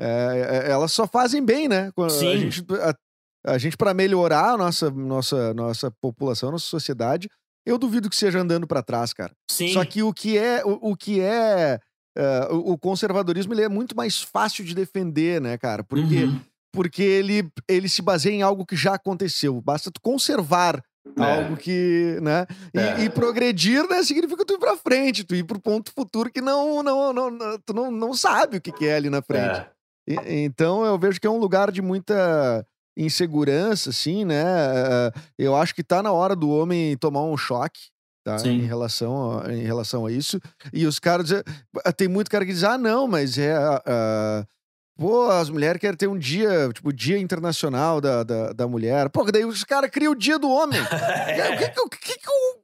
é, é, elas só fazem bem, né? Sim. A gente, a, a gente para melhorar a nossa, nossa, nossa população, nossa sociedade, eu duvido que seja andando para trás, cara. Sim. Só que o que é o, o que é eh, o, o conservadorismo ele é muito mais fácil de defender, né, cara? Porque, Uhum. porque ele, ele se baseia em algo que já aconteceu. Basta tu conservar É. algo que, né? E, É. e progredir, né, significa tu ir pra frente, tu ir pro ponto futuro que não, não, não, não- tu não, não sabe o que, que é ali na frente. É. E- Então eu vejo que é um lugar de muita insegurança, assim, né? Eh, Eu acho que tá na hora do homem tomar um choque, tá? Em relação, a, em relação a isso. E os caras dizem- tem muito cara que diz: ah, não, mas é. ah, Pô, as mulheres querem ter um dia, tipo, Dia Internacional da, da, da Mulher. Pô, daí os caras criam o Dia do Homem. O que que, que, que o-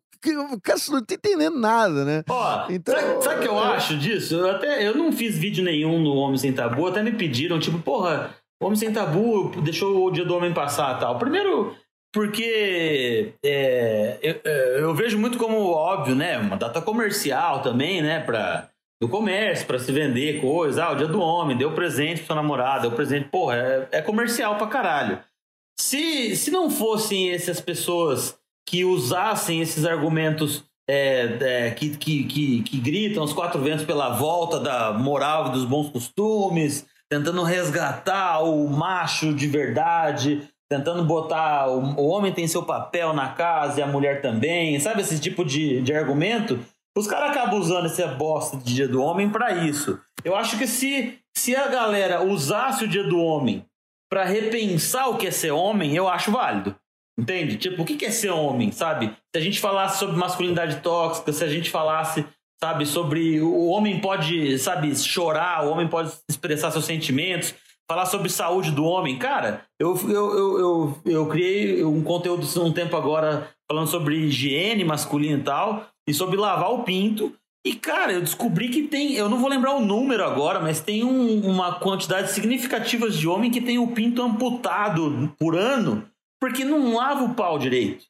cara não tá entendendo nada, né? Ó, Então, sabe, sabe o que eu acho disso? Eu, até, eu não fiz vídeo nenhum no Homem Sem Tabu, até me pediram, tipo, porra, Homem Sem Tabu deixou o dia do homem passar tal. Primeiro, porque é, eu, é, eu vejo muito como óbvio, né? Uma data comercial também, né? Pra, do comércio, pra se vender coisa. Ah, o dia do homem, deu presente pro seu namorado, deu presente. Porra, é, é comercial pra caralho. Se, se não fossem essas pessoas que usassem esses argumentos é, é, que, que, que, que gritam os quatro ventos pela volta da moral e dos bons costumes, tentando resgatar o macho de verdade, tentando botar o, o homem tem seu papel na casa e a mulher também, sabe esse tipo de, de argumento? Os caras acabam usando essa bosta de dia do homem para isso. Eu acho que se, se a galera usasse o dia do homem para repensar o que é ser homem, eu acho válido. Entende? Tipo, o que é ser homem, sabe? Se a gente falasse sobre masculinidade tóxica, se a gente falasse, sabe, sobre o homem pode, sabe, chorar, o homem pode expressar seus sentimentos, falar sobre saúde do homem. Cara, eu, eu, eu, eu, eu criei um conteúdo um tempo agora falando sobre higiene masculina e tal, e sobre lavar o pinto. E, cara, eu descobri que tem. Eu não vou lembrar o número agora, mas tem um- uma quantidade significativa de homem que tem o pinto amputado por ano porque não lava o pau direito.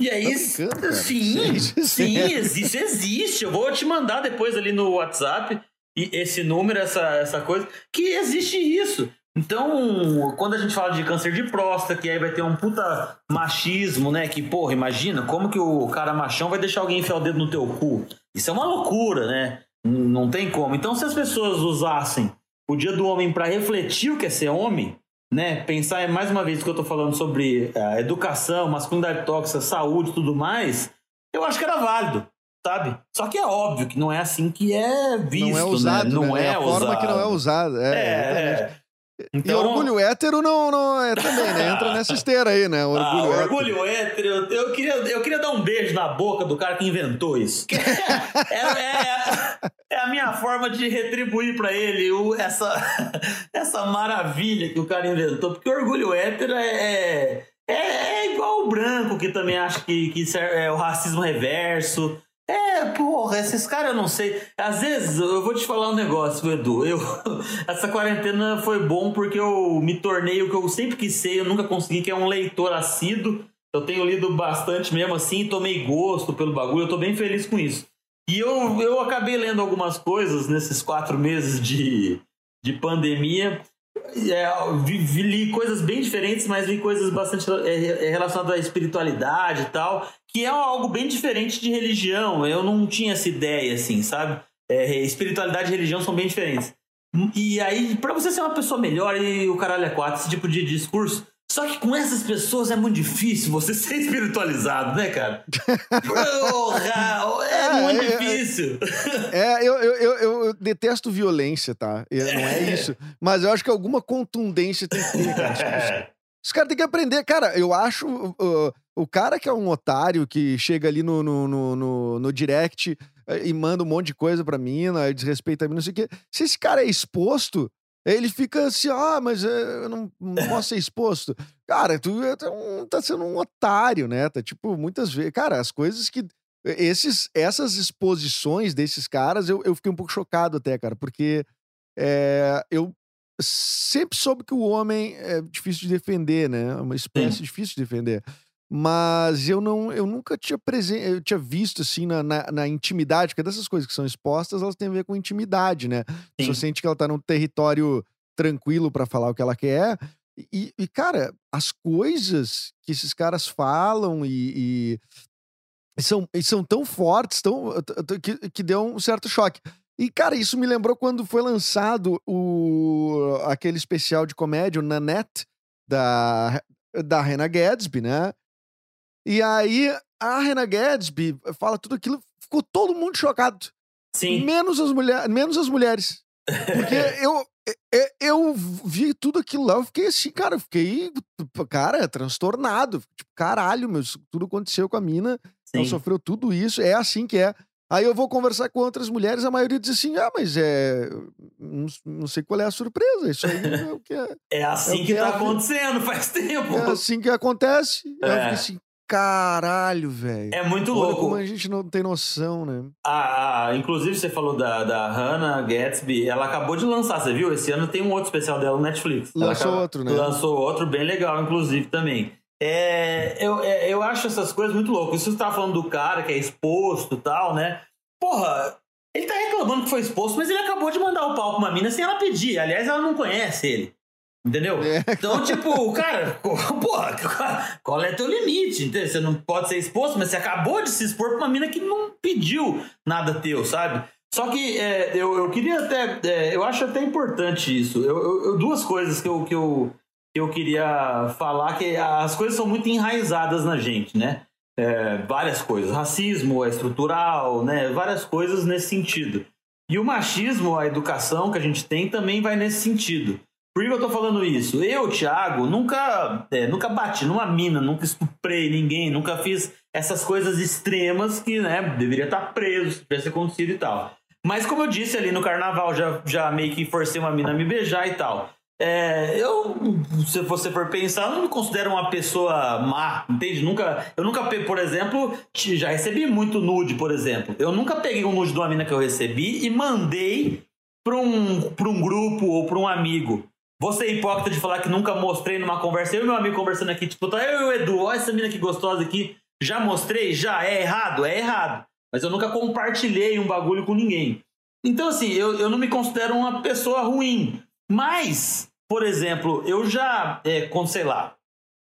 E aí, Tá brincando, cara? sim, Isso sim, isso existe. Eu vou te mandar depois ali no WhatsApp esse número, essa, essa coisa, que existe isso. Então, quando a gente fala de câncer de próstata, que aí vai ter um puta machismo, né? Que, porra, imagina como que o cara machão vai deixar alguém enfiar o dedo no teu cu. Isso é uma loucura, né? Não tem como. Então, se as pessoas usassem o dia do homem para refletir o que é ser homem, né? Pensar mais uma vez que eu tô falando sobre a educação, masculinidade tóxica, saúde e tudo mais, eu acho que era válido, sabe? Só que é óbvio que não é assim que é visto, não é usado, né? Não né? é, a forma usado. que não é usada. É, É, exatamente. É. E Então, orgulho hétero não, não é também, né? Entra nessa esteira aí, né? Orgulho ah, hétero. orgulho hétero. Eu, queria, eu queria dar um beijo na boca do cara que inventou isso. É, é- é a minha forma de retribuir pra ele o- essa, essa maravilha que o cara inventou. Porque orgulho hétero é, é, é igual o branco, que também acha que, que é, é o racismo reverso. É, porra, esses caras eu não sei. Às vezes, eu vou te falar um negócio, Edu. Eu, essa quarentena foi bom porque eu me tornei o que eu sempre quis ser, eu nunca consegui, que é um leitor assíduo. Eu tenho lido bastante mesmo assim, tomei gosto pelo bagulho, eu tô bem feliz com isso. E eu, eu acabei lendo algumas coisas nesses quatro meses de, de pandemia. É, vi, vi- li coisas bem diferentes, mas li coisas bastante é, é, relacionadas à espiritualidade e tal, que é algo bem diferente de religião. Eu não tinha essa ideia, assim, sabe? É, espiritualidade e religião são bem diferentes. E aí, pra você ser uma pessoa melhor e o caralho é quatro, esse tipo de discurso. Só que com essas pessoas é muito difícil você ser espiritualizado, né, cara? Porra! É É, muito é, é. difícil. É, eu, eu, eu, eu detesto violência, tá? Eu- não é isso. Mas eu acho que alguma contundência tem que ter, cara. Os- caras têm que aprender. Cara, eu acho. uh, o cara que é um otário que chega ali no, no, no, no- no direct eh, e manda um monte de coisa pra mina, desrespeita a mina, não sei o quê. Se esse cara é exposto, ele fica assim, ah, mas eh, eu não, posso ser exposto. Cara, tu é- um- tá sendo um otário, né? Tá tipo, muitas vezes. Cara, as coisas que. esses, essas exposições desses caras, eu, eu fiquei um pouco chocado até, cara, porque é, eu sempre soube que o homem é difícil de defender, né? É uma espécie Sim. difícil de defender. Mas eu não, eu nunca tinha presen eu tinha visto assim na, na, na, intimidade, porque dessas coisas que são expostas, elas têm a ver com intimidade, né? Sim. Você sente que ela tá num território tranquilo para falar o que ela quer. E, e, cara, as coisas que esses caras falam e, e são, e são tão fortes, tão, que, que deu um certo choque. E, cara, isso me lembrou quando foi lançado o, aquele especial de comédia, o Nanette, da, da Hannah Gadsby, né? E aí a Hannah Gadsby fala tudo aquilo, ficou todo mundo chocado. Sim. Menos as, mulher, menos as mulheres. Porque eu, eu, eu vi tudo aquilo lá, eu fiquei assim, cara, eu fiquei, cara, transtornado. Tipo, caralho, meu, tudo aconteceu com a mina, Sim. ela sofreu tudo isso, é assim que é. Aí eu vou conversar com outras mulheres, a maioria diz assim: ah, mas é. Não, não sei qual é a surpresa. Isso aí é o que é. É assim é que, que tá é acontecendo faz tempo. É assim que acontece. É. Eu fiquei assim, caralho, velho. É muito Olha louco. como a gente não tem noção, né? Ah, ah, inclusive você falou da, da Hannah Gatsby, ela acabou de lançar, você viu? Esse ano tem um outro especial dela no Netflix. Lançou acabou, outro, né? Lançou outro bem legal, inclusive, também. É, eu, é, eu acho essas coisas muito loucas. Você tá falando do cara que é exposto e tal, né? Porra, ele tá reclamando que foi exposto, mas ele acabou de mandar o pau pra uma mina sem ela pedir. Aliás, ela não conhece ele. Entendeu? É. Então, tipo, cara, porra, qual é teu limite? Entendeu? Você não pode ser exposto, mas você acabou de se expor pra uma mina que não pediu nada teu, sabe? Só que é, eu, eu queria até. É, eu acho até importante isso. Eu, eu, duas coisas que eu, que, eu, eu queria falar, que as coisas são muito enraizadas na gente, né? É, várias coisas. Racismo é estrutural, né? Várias coisas nesse sentido. E o machismo, a educação que a gente tem também vai nesse sentido. Por que eu tô falando isso? Eu, Thiago, nunca, é, nunca bati numa mina, nunca estuprei ninguém, nunca fiz essas coisas extremas que, né, deveria estar preso se tivesse acontecido e tal. Mas como eu disse ali no carnaval, já, já meio que forcei uma mina a me beijar e tal. É, eu, se você for pensar, não me considero uma pessoa má, entende? Nunca, eu nunca, por exemplo, já recebi muito nude, por exemplo. Eu nunca peguei um nude de uma mina que eu recebi e mandei para um, um grupo ou para um amigo. Você é hipócrita de falar que nunca mostrei numa conversa. Eu e meu amigo conversando aqui, tipo, tá eu e o Edu, olha essa mina que gostosa aqui. Já mostrei? Já. É errado? É errado. Mas eu nunca compartilhei um bagulho com ninguém. Então, assim, eu, eu não me considero uma pessoa ruim. Mas, por exemplo, eu já, é, com, sei lá,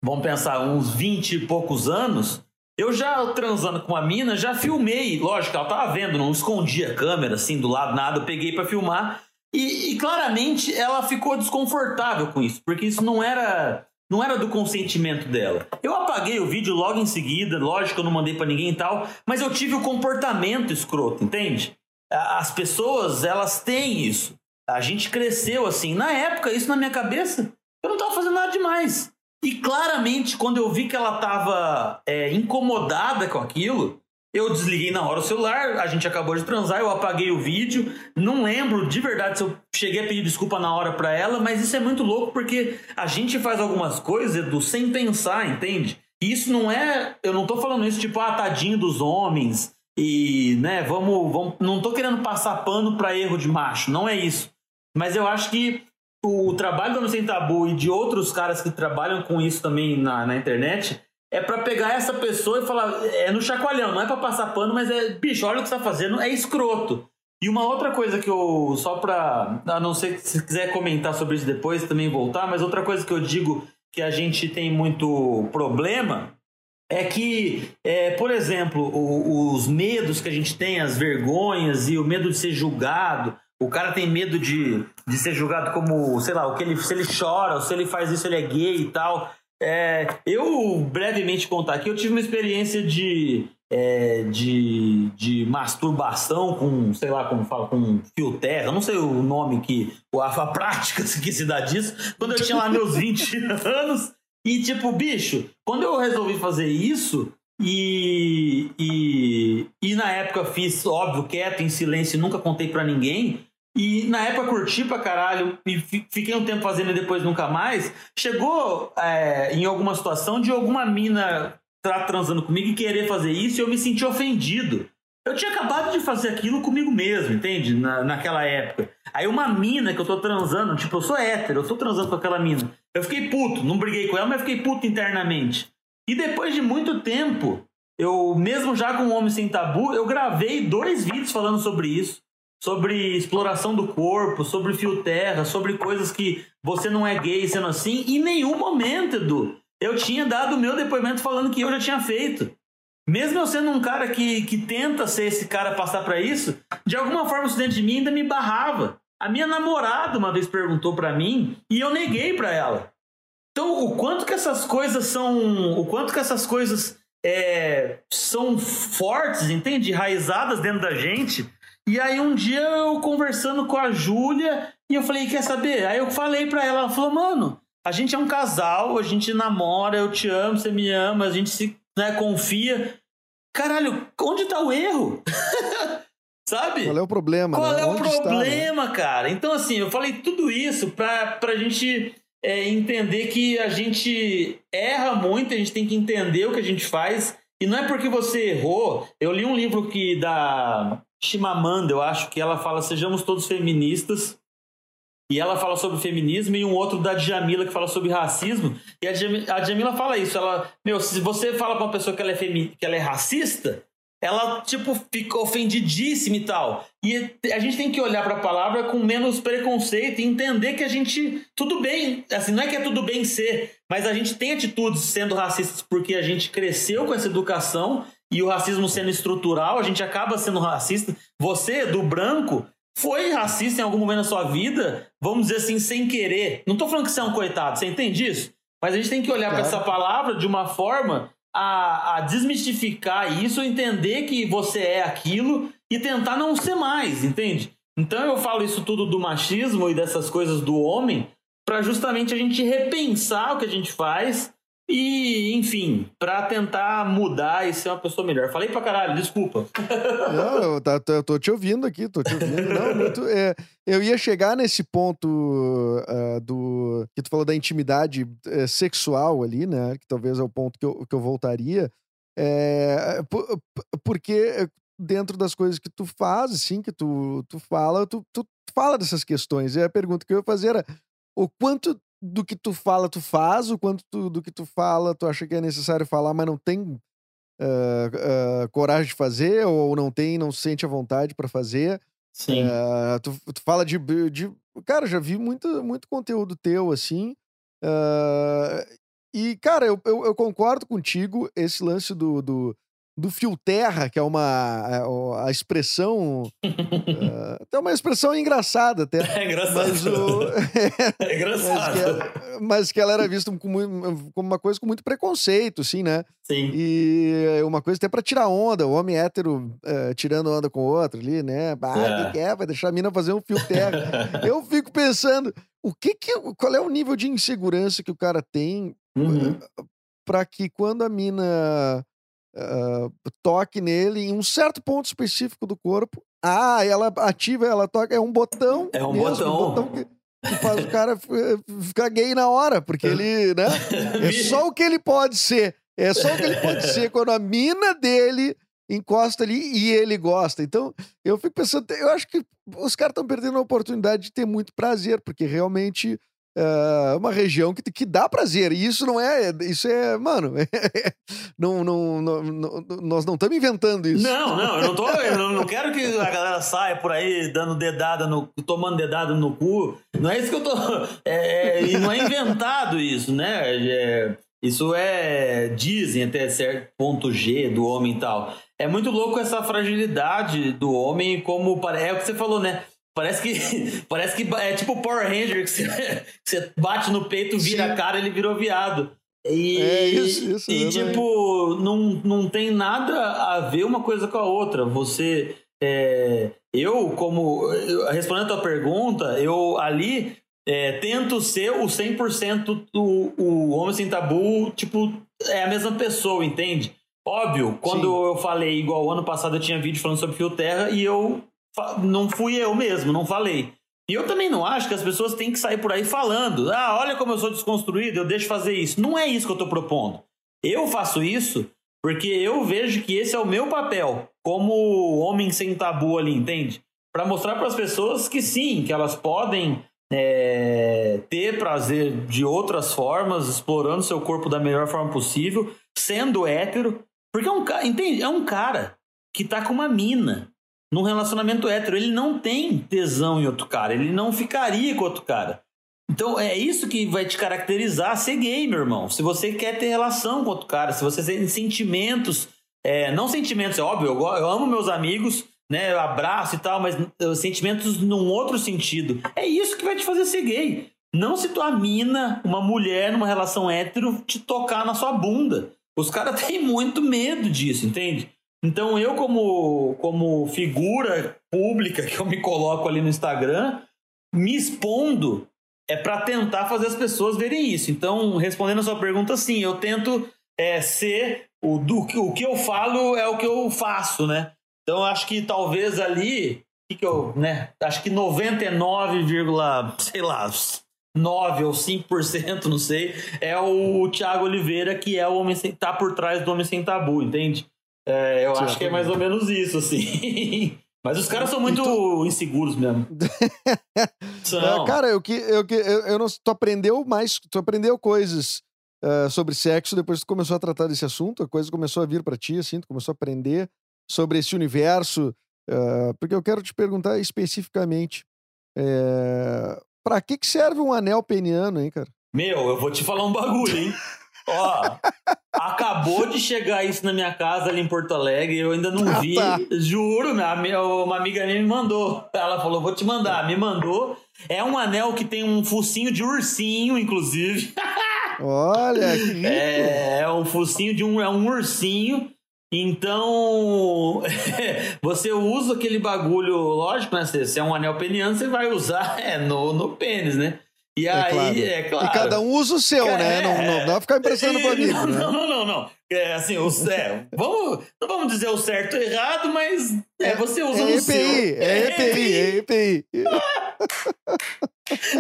vamos pensar, uns 20 e poucos anos, eu já transando com a mina, já filmei. Lógico, ela tava vendo, não escondia a câmera assim do lado, nada. Eu peguei para filmar e, e, claramente ela ficou desconfortável com isso, porque isso não era não era do consentimento dela. Eu apaguei o vídeo logo em seguida, lógico eu não mandei para ninguém e tal, mas eu tive o comportamento escroto, entende? As pessoas, elas têm isso. A gente cresceu assim. Na época, isso na minha cabeça, eu não tava fazendo nada demais. E claramente, quando eu vi que ela tava é, incomodada com aquilo, eu desliguei na hora o celular, a gente acabou de transar, eu apaguei o vídeo. Não lembro de verdade se eu cheguei a pedir desculpa na hora pra ela, mas isso é muito louco porque a gente faz algumas coisas, Edu, sem pensar, entende? E isso não é. Eu não tô falando isso tipo, ah, tadinho dos homens e, né, vamos. vamos não tô querendo passar pano pra erro de macho, não é isso. Mas eu acho que o trabalho do Sem Tabu e de outros caras que trabalham com isso também na, na internet é para pegar essa pessoa e falar, é no chacoalhão, não é para passar pano, mas é, bicho, olha o que você tá fazendo, é escroto. E uma outra coisa que eu, só pra, a não ser que se quiser comentar sobre isso depois, também voltar, mas outra coisa que eu digo que a gente tem muito problema é que, é, por exemplo, o, os medos que a gente tem, as vergonhas e o medo de ser julgado, o cara tem medo de, de ser julgado como, sei lá, o que ele, se ele chora, ou se ele faz isso, ele é gay e tal. É, eu, brevemente contar aqui, eu tive uma experiência de, é, de, de masturbação com, sei lá como fala, com fio terra, não sei o nome que, a prática que se dá disso, quando eu tinha lá meus 20 anos. E tipo, bicho, quando eu resolvi fazer isso, e, e, e na época fiz, óbvio, quieto, em silêncio, nunca contei para ninguém. E na época curti pra caralho e fiquei um tempo fazendo e depois nunca mais. Chegou é, em alguma situação de alguma mina estar transando comigo e querer fazer isso e eu me senti ofendido. Eu tinha acabado de fazer aquilo comigo mesmo, entende? Na, naquela época. Aí uma mina que eu tô transando, tipo, eu sou hétero, eu tô transando com aquela mina. Eu fiquei puto, não briguei com ela, mas fiquei puto internamente. E depois de muito tempo, eu, mesmo já com o Homem Sem Tabu, eu gravei dois vídeos falando sobre isso. Sobre exploração do corpo, sobre fio terra, sobre coisas que você não é gay sendo assim. E em nenhum momento, Edu, eu tinha dado o meu depoimento falando que eu já tinha feito. Mesmo eu sendo um cara que, que tenta ser esse cara passar para isso, de alguma forma o estudante de mim ainda me barrava. A minha namorada uma vez perguntou para mim e eu neguei para ela. Então, o quanto que essas coisas são, o quanto que essas coisas é, são fortes, entende? Raizadas dentro da gente. E aí um dia eu conversando com a Júlia e eu falei, quer saber? Aí eu falei para ela, ela falou, mano, a gente é um casal, a gente namora, eu te amo, você me ama, a gente se né, confia. Caralho, onde tá o erro? Sabe? Qual é o problema? Qual né? é o Onde problema, está, né? cara? Então, assim, eu falei tudo isso pra, pra gente é, entender que a gente erra muito, a gente tem que entender o que a gente faz. E não é porque você errou. Eu li um livro que da Chimamanda, eu acho que ela fala: sejamos todos feministas. E ela fala sobre feminismo e um outro da Djamila que fala sobre racismo. E a Djamila, a Djamila fala isso. Ela, meu, se você fala pra uma pessoa que ela é, femi, que ela é racista, ela, tipo, fica ofendidíssima e tal. E a gente tem que olhar para a palavra com menos preconceito e entender que a gente, tudo bem, assim, não é que é tudo bem ser, mas a gente tem atitudes sendo racistas porque a gente cresceu com essa educação e o racismo sendo estrutural, a gente acaba sendo racista. Você, do branco, foi racista em algum momento da sua vida, vamos dizer assim, sem querer. Não tô falando que você é um coitado, você entende isso? Mas a gente tem que olhar Claro. para essa palavra de uma forma a, a desmistificar isso, entender que você é aquilo e tentar não ser mais, entende? Então eu falo isso tudo do machismo e dessas coisas do homem para justamente a gente repensar o que a gente faz e, enfim, para tentar mudar e ser uma pessoa melhor. Falei pra caralho, desculpa. Não, eu, tá- eu tô te ouvindo aqui, tô te ouvindo. Não, muito, é, eu ia chegar nesse ponto ah, do que tu falou da intimidade eh, sexual ali, né? Que talvez é o ponto que eu, que eu voltaria. É, porque dentro das coisas que tu faz, assim, que tu, tu fala, tu, tu fala dessas questões. E a pergunta que eu ia fazer era o quanto do que tu fala tu faz, o quanto tu- do que tu fala tu acha que é necessário falar, mas não tem ah, ah, coragem de fazer, ou não tem, não se sente à vontade pra fazer. Sim. Ah, tu, tu fala de, de. Cara, já vi muito, muito conteúdo teu, assim. e, cara, eu, eu, eu concordo contigo, esse lance do, do, do fio terra, que é uma. é, a expressão. ah, até uma expressão engraçada, até. É engraçado. Mas, o, É mas, engraçado. que, é- mas que ela era vista como uma coisa com muito preconceito, assim, né? Sim. E uma coisa até pra tirar onda, o homem hétero eh, tirando onda com o outro ali, né? Ah, É. que que é? Vai deixar a mina fazer um fio terra. Eu fico pensando, o que que, qual é o nível de insegurança que o cara tem Uhum. pra que quando a mina ah, toque nele em um certo ponto específico do corpo, ah, ela ativa, ela toca, é um botão. É um mesmo, botão. que, que faz o cara ficar gay na hora, porque ele, né? É só o que ele pode ser. É só o que ele pode ser quando a mina dele encosta ali e ele gosta. Então, eu fico pensando, eu acho que os caras estão perdendo a oportunidade de ter muito prazer, porque realmente é uma região que, que dá prazer. E isso não é. Isso é. Mano, não, não, não- não- nós não estamos inventando isso. Não, não, eu não tô. Eu não- quero que a galera saia por aí dando dedada no. tomando dedada no cu. Não é isso que eu tô. é, é, e não é inventado isso, né? É, isso é. Dizem até certo ponto G do homem e tal. É muito louco essa fragilidade do homem, como. É o que você falou, né? Parece que, parece que é tipo o Power Ranger, que você, você bate no peito, vira Sim. a cara, ele virou viado. E, É isso, isso, E tipo, não, não tem nada a ver uma coisa com a outra. Você. é, eu, como. Respondendo a tua pergunta, eu ali é, tento ser o 100% do o Homem Sem Tabu, tipo, é a mesma pessoa, entende? Óbvio, quando Sim. eu falei, igual ano passado eu tinha vídeo falando sobre Fio Terra e eu não fui eu mesmo, não falei. E eu também não acho que as pessoas têm que sair por aí falando. Ah, olha como eu sou desconstruído, eu deixo fazer isso. Não é isso que eu tô propondo. Eu faço isso porque eu vejo que esse é o meu papel como homem sem tabu ali, entende? Para mostrar para as pessoas que sim, que elas podem é, ter prazer de outras formas, explorando seu corpo da melhor forma possível, sendo hétero. Porque é um, entende? é um cara que tá com uma mina num relacionamento hétero. Ele não tem tesão em outro cara, ele não ficaria com outro cara. Então é isso que vai te caracterizar ser gay, meu irmão. Se você quer ter relação com outro cara, se você tem sentimentos, é, não sentimentos, é óbvio, eu, eu, amo meus amigos, né, eu abraço e tal, mas uh, sentimentos num outro sentido. É isso que vai te fazer ser gay. Não se tua mina, uma mulher numa relação hétero, te tocar na sua bunda. Os caras têm muito medo disso, entende? Então eu, como, como figura pública que eu me coloco ali no Instagram, me expondo é para tentar fazer as pessoas verem isso. Então, respondendo a sua pergunta, sim, eu tento é, ser o, do, o que eu falo é o que eu faço, né? Então, acho que talvez ali, que, que eu, né? Acho que 99, sei lá, 9 ou 5%, não sei, é o Thiago Oliveira, que é o homem sem, tá por trás do Homem Sem Tabu, entende? É, eu acho que é mais ou menos isso, assim. Mas os caras são muito tu... inseguros mesmo. são. É, cara, eu que eu, que, eu, eu não, tu aprendeu mais, tu aprendeu coisas uh, sobre sexo depois que tu começou a tratar desse assunto, a coisa começou a vir para ti, assim, tu começou a aprender sobre esse universo, uh, porque eu quero te perguntar especificamente, é, para que que serve um anel peniano, hein, cara? Meu, eu vou te falar um bagulho, hein? Ó, acabou de chegar isso na minha casa ali em Porto Alegre, eu ainda não ah, vi. Tá. Juro, minha, uma amiga minha me mandou. Ela falou: vou te mandar. Me mandou. É um anel que tem um focinho de ursinho, inclusive. Olha, que lindo. É, é um focinho de um, é um ursinho. Então, você usa aquele bagulho, lógico, né? Se é um anel peniano, você vai usar é, no, no pênis, né? E é aí, claro. é claro. E cada um usa o seu, é, né? Não, não, não vai ficar emprestando para amigo. Não, né? não, não, não, não. É assim, os, é, vamos, não vamos dizer o certo ou errado, mas é, você usa é o EPI, seu. É EPI, é EPI.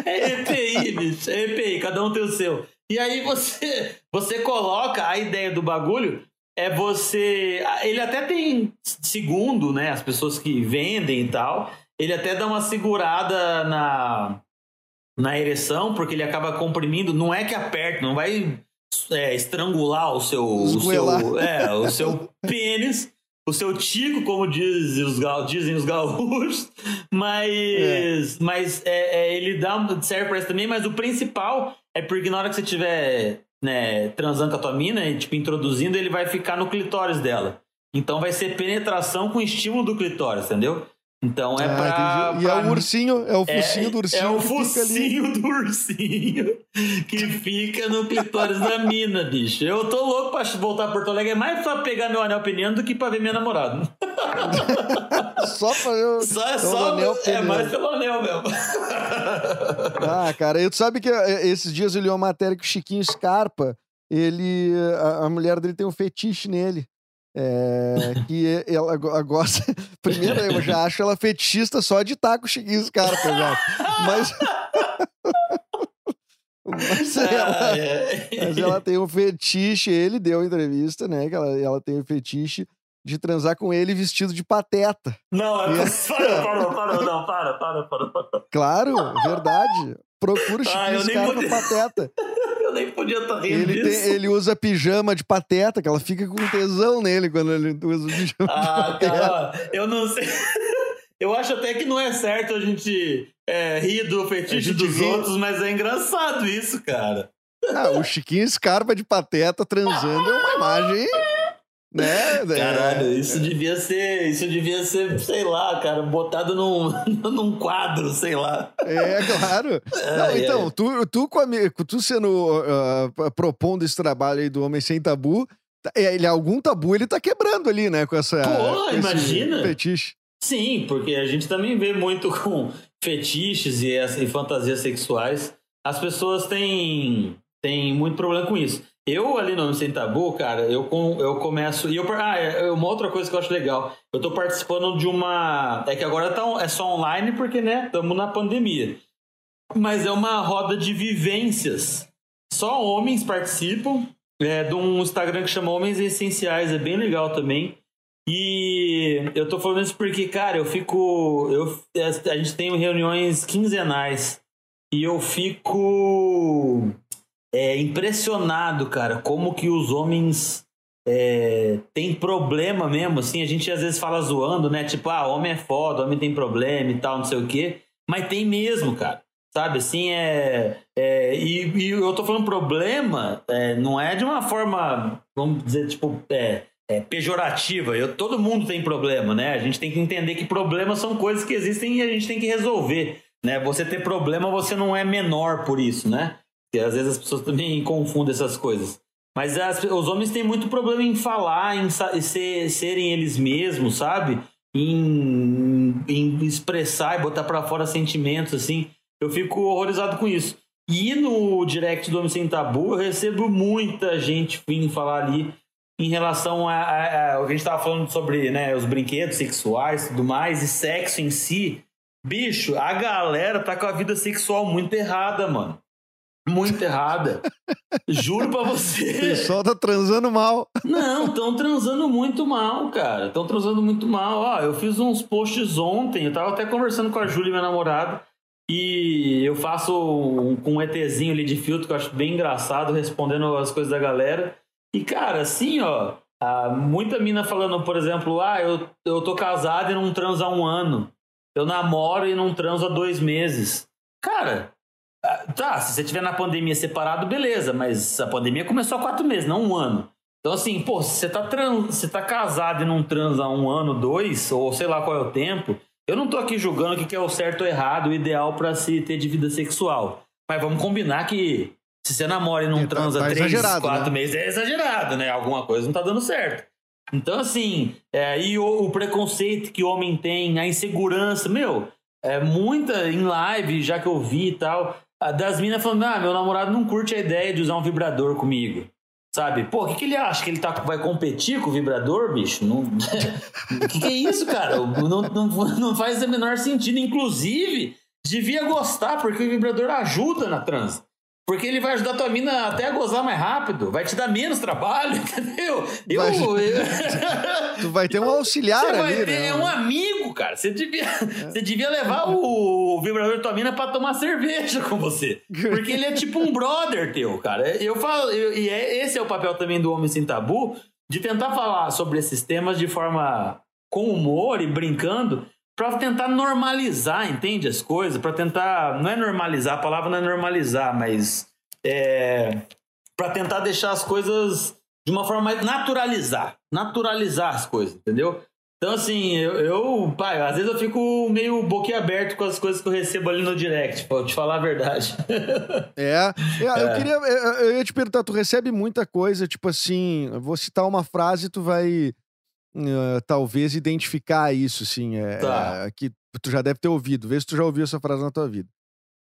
É EPI, bicho. É EPI, cada um tem o seu. E aí você, você coloca a ideia do bagulho é você. Ele até tem, segundo, né? As pessoas que vendem e tal, ele até dá uma segurada na na ereção, porque ele acaba comprimindo, não é que aperta, não vai é, estrangular o seu, o seu, é, o seu pênis, o seu tico, como diz os, dizem os gaúchos, mas, é. mas é, é, ele dá, serve para isso também, mas o principal é porque na hora que você estiver né, transando com a tua mina e tipo, introduzindo, ele vai ficar no clitóris dela. Então vai ser penetração com estímulo do clitóris, entendeu? Então é ah, pra, E é o ursinho, é o focinho é, do ursinho. É o focinho do ursinho que fica no clitóris da mina, bicho. Eu tô louco pra voltar a Porto Alegre. É mais pra pegar meu anel peniano do que pra ver minha namorada. só pra eu. Só é só. Anel é mais pelo anel mesmo. ah, cara, eu, tu sabe que eh, esses dias eu li uma matéria que o Chiquinho Scarpa, ele. A, a mulher dele tem um fetiche nele. É, que ela gosta. Primeiro, eu já acho ela fetichista só de estar com o Chiquinho Scarpa, já. Mas. mas, ela, mas ela tem um fetiche, ele deu entrevista, né? Que ela, ela tem um fetiche de transar com ele vestido de pateta. Não, é... para, para, para, não, para, para, para. Claro, verdade. Procura o Chiquinho ah, Scarpa podia... pateta. Eu nem podia estar tá rindo ele, tem, ele usa pijama de pateta, que ela fica com tesão nele quando ele usa pijama ah, de pateta. Eu não sei. Eu acho até que não é certo a gente é, rir do fetiche dos ri... outros, mas é engraçado isso, cara. Ah, o Chiquinho Scarpa de pateta transando é uma imagem né? Caralho, é. isso devia ser, isso devia ser, sei lá, cara, botado num, num quadro, sei lá. É, claro. Não, então, Tu, tu, com a, tu sendo uh, propondo esse trabalho aí do Homem Sem Tabu, tá, é, ele algum tabu ele tá quebrando ali, né, com essa Pô, imagina. fetiche. Sim, porque a gente também vê muito com fetiches e, e fantasias sexuais. As pessoas têm, têm muito problema com isso. Eu ali no Sem Tabu, cara, eu, com, eu começo. E eu, ah, é, é uma outra coisa que eu acho legal. Eu tô participando de uma. É que agora tá, é só online porque, né, estamos na pandemia. Mas é uma roda de vivências. Só homens participam. É de um Instagram que chama Homens Essenciais, é bem legal também. E eu tô falando isso porque, cara, eu fico. Eu, a gente tem reuniões quinzenais e eu fico é, impressionado, cara, como que os homens é, têm problema mesmo. Assim, a gente às vezes fala zoando, né? Tipo, ah, homem é foda, homem tem problema e tal, não sei o quê. Mas tem mesmo, cara. Sabe, assim, é. é e, e, eu tô falando problema, é, não é de uma forma, vamos dizer, tipo, é, é, pejorativa. Eu, todo mundo tem problema, né? A gente tem que entender que problemas são coisas que existem e a gente tem que resolver. Né? Você ter problema, você não é menor por isso, né? Porque às vezes as pessoas também confundem essas coisas. Mas as, os homens têm muito problema em falar, em, ser, serem eles mesmos, sabe? Em, em expressar e botar para fora sentimentos, assim. Eu fico horrorizado com isso. E no direct do Homem Sem Tabu, eu recebo muita gente vindo falar ali em relação a, a, a que a gente estava falando sobre né, os brinquedos sexuais e tudo mais, e sexo em si. Bicho, a galera tá com a vida sexual muito errada, mano. Muito errada. Juro pra você. O pessoal tá transando mal. Não, estão transando muito mal, cara. Estão transando muito mal. Ó, eu fiz uns posts ontem, eu tava até conversando com a Júlia, minha namorada. E eu faço um, com um ETzinho ali de filtro que eu acho bem engraçado, respondendo as coisas da galera. E, cara, assim, ó, muita mina falando, por exemplo, ah, eu, eu tô casado e não transo há um ano. Eu namoro e não transo há dois meses. Cara, tá, se você tiver na pandemia separado, beleza, mas a pandemia começou há quatro meses, não um ano. Então, assim, pô, se você tá, trans, você tá casado e não transa há um ano, dois, ou sei lá qual é o tempo, eu não tô aqui julgando o que é o certo ou errado, o ideal para se ter de vida sexual. Mas vamos combinar que se você namora e não é, tá, transa tá, tá três, quatro né? meses, é exagerado, né? Alguma coisa não tá dando certo. Então, assim, é, e o, o, preconceito que o homem tem, a insegurança, meu, é muita em live, já que eu vi e tal, das minas falando, ah, meu namorado não curte a ideia de usar um vibrador comigo. Sabe? Pô, o que, que ele acha? Que ele tá, vai competir com o vibrador, bicho? O que, que é isso, cara? Não, não, não faz o menor sentido. Inclusive, devia gostar, porque o vibrador ajuda na trans. Porque ele vai ajudar a tua mina até a gozar mais rápido, vai te dar menos trabalho, entendeu? Eu, vai, eu... tu vai ter um auxiliar você ali, vai ter né? um amigo, cara. Você devia, é. você devia levar o, vibrador da tua mina pra tomar cerveja com você. Porque ele é tipo um brother teu, cara. Eu falo, eu, e é, esse é o papel também do Homem Sem Tabu, de tentar falar sobre esses temas de forma com humor e brincando, para tentar normalizar, entende? As coisas, para tentar. Não é normalizar, a palavra não é normalizar, mas. É, para tentar deixar as coisas de uma forma mais. naturalizar. Naturalizar as coisas, entendeu? Então, assim, eu, eu, pai, às vezes eu fico meio boquiaberto com as coisas que eu recebo ali no direct, pra te falar a verdade. é, é, é. eu queria, eu, eu ia te perguntar, tu recebe muita coisa, tipo assim, vou citar uma frase tu vai uh, talvez identificar isso, sim. É, tá. é, que tu já deve ter ouvido. Vê se tu já ouviu essa frase na tua vida.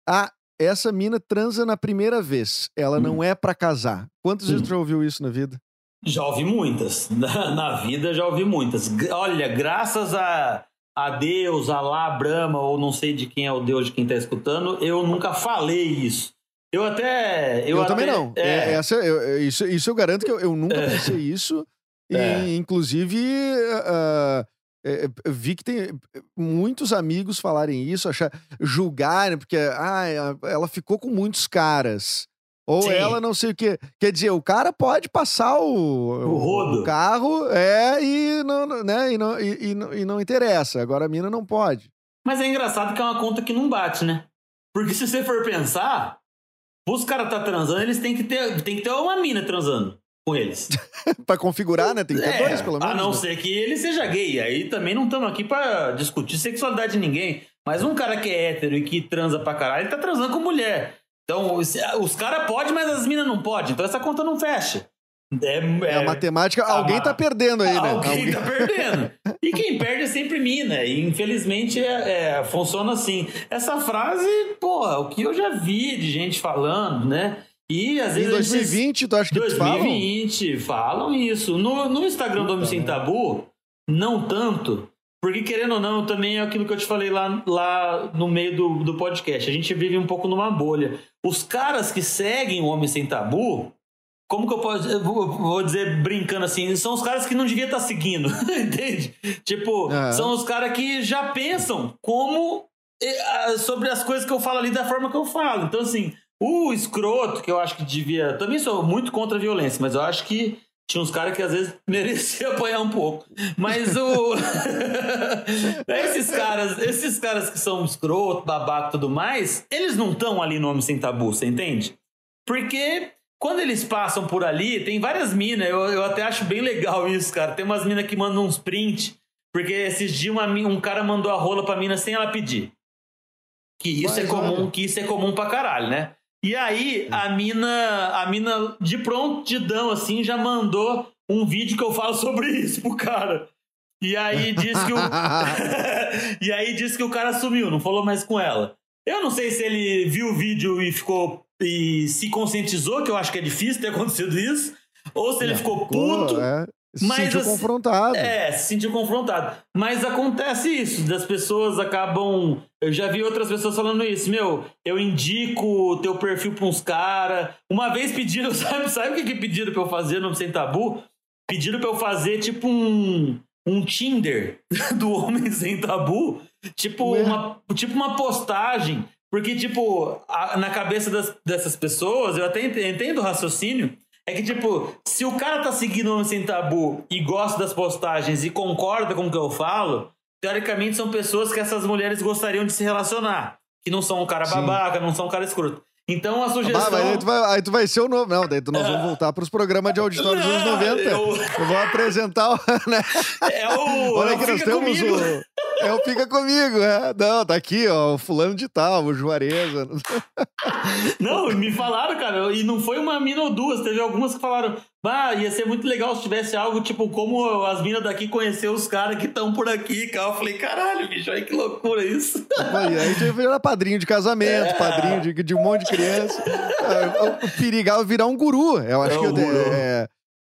Ah, essa mina transa na primeira vez. Ela hum. não é para casar. Quantas hum. vezes tu já ouviu isso na vida? Já ouvi muitas. Na, na vida já ouvi muitas. Olha, graças a, a Deus, a lá, Brahma, ou não sei de quem é o Deus de quem tá escutando, eu nunca falei isso. Eu até. Eu, eu até, também não. É, é, essa, eu, isso, isso eu garanto que eu, eu nunca é. pensei isso. E, é. inclusive, uh, vi que tem muitos amigos falarem isso, achar, julgarem, porque ah, ela ficou com muitos caras. Ou Sim. ela não sei o que. Quer dizer, o cara pode passar o, o, o carro é, e, não, né, e, não, e, e, e não interessa. Agora a mina não pode. Mas é engraçado que é uma conta que não bate, né? Porque se você for pensar, os caras tá transando, eles têm que ter, tem que ter uma mina transando com eles. para configurar, né? Tem que ter é, dois, pelo menos. A não né? ser que ele seja gay. Aí também não estamos aqui para discutir sexualidade de ninguém. Mas um cara que é hétero e que transa pra caralho, ele tá transando com mulher. Então, os caras podem, mas as minas não podem. Então essa conta não fecha. É, é, é a matemática, a alguém tá perdendo aí, né? Alguém, alguém tá perdendo. E quem perde é sempre mina. E infelizmente é, é, funciona assim. Essa frase, porra, o que eu já vi de gente falando, né? E às vezes. Em 2020, esses... tu acha que 2020, falam? falam isso. No, no Instagram do Homem Sem Tabu, não tanto. Porque, querendo ou não, também é aquilo que eu te falei lá, lá no meio do, do podcast. A gente vive um pouco numa bolha. Os caras que seguem o Homem Sem Tabu, como que eu posso. Eu vou, vou dizer brincando assim, são os caras que não devia estar tá seguindo, entende? Tipo, é. são os caras que já pensam como sobre as coisas que eu falo ali da forma que eu falo. Então, assim, o escroto, que eu acho que devia. Também sou muito contra a violência, mas eu acho que tinha uns caras que às vezes mereciam apanhar um pouco. Mas o. esses caras, esses caras que são escroto, babaca e tudo mais, eles não estão ali no Homem Sem Tabu, você entende? Porque quando eles passam por ali, tem várias minas, eu, eu até acho bem legal isso, cara. Tem umas minas que mandam uns print, porque esses dias uma, um cara mandou a rola pra mina sem ela pedir. Que isso Mas, é comum, olha. que isso é comum pra caralho, né? E aí a mina, a mina de prontidão assim já mandou um vídeo que eu falo sobre isso pro cara. E aí disse que o E aí disse que o cara sumiu, não falou mais com ela. Eu não sei se ele viu o vídeo e ficou e se conscientizou, que eu acho que é difícil ter acontecido isso, ou se ele é, ficou puto. É, se mas, sentiu assim, confrontado. É, se sentiu confrontado. Mas acontece isso, das pessoas acabam. Eu já vi outras pessoas falando isso. Meu, eu indico o teu perfil pra uns caras. Uma vez pediram, sabe, sabe o que, que pediram pra eu fazer no Sem Tabu? Pediram pra eu fazer tipo um, um Tinder do Homem Sem Tabu. Tipo, uma, tipo uma postagem porque, tipo, a, na cabeça das, dessas pessoas, eu até entendo o raciocínio, é que, tipo, se o cara tá seguindo o Homem Sem Tabu e gosta das postagens e concorda com o que eu falo, teoricamente são pessoas que essas mulheres gostariam de se relacionar. Que não são um cara babaca, Sim. não são um cara escroto. Então a sugestão. Ah, aí, tu vai, aí tu vai ser o novo. Não, daí tu, nós vamos voltar para os programas de auditório dos anos 90. Eu, eu vou apresentar o. Né? É o. Olha que nós temos comigo. o. É o Fica Comigo, é. Não, tá aqui, ó, o fulano de tal, o Juareza. Não, me falaram, cara, e não foi uma mina ou duas, teve algumas que falaram, bah, ia ser muito legal se tivesse algo tipo como as minas daqui conhecer os caras que estão por aqui, cara. Eu falei, caralho, bicho, aí que loucura isso. Aí, aí já virar padrinho de casamento, é. padrinho de, de um monte de criança. É, o perigal é virar um guru. Eu acho é que. Eu, é,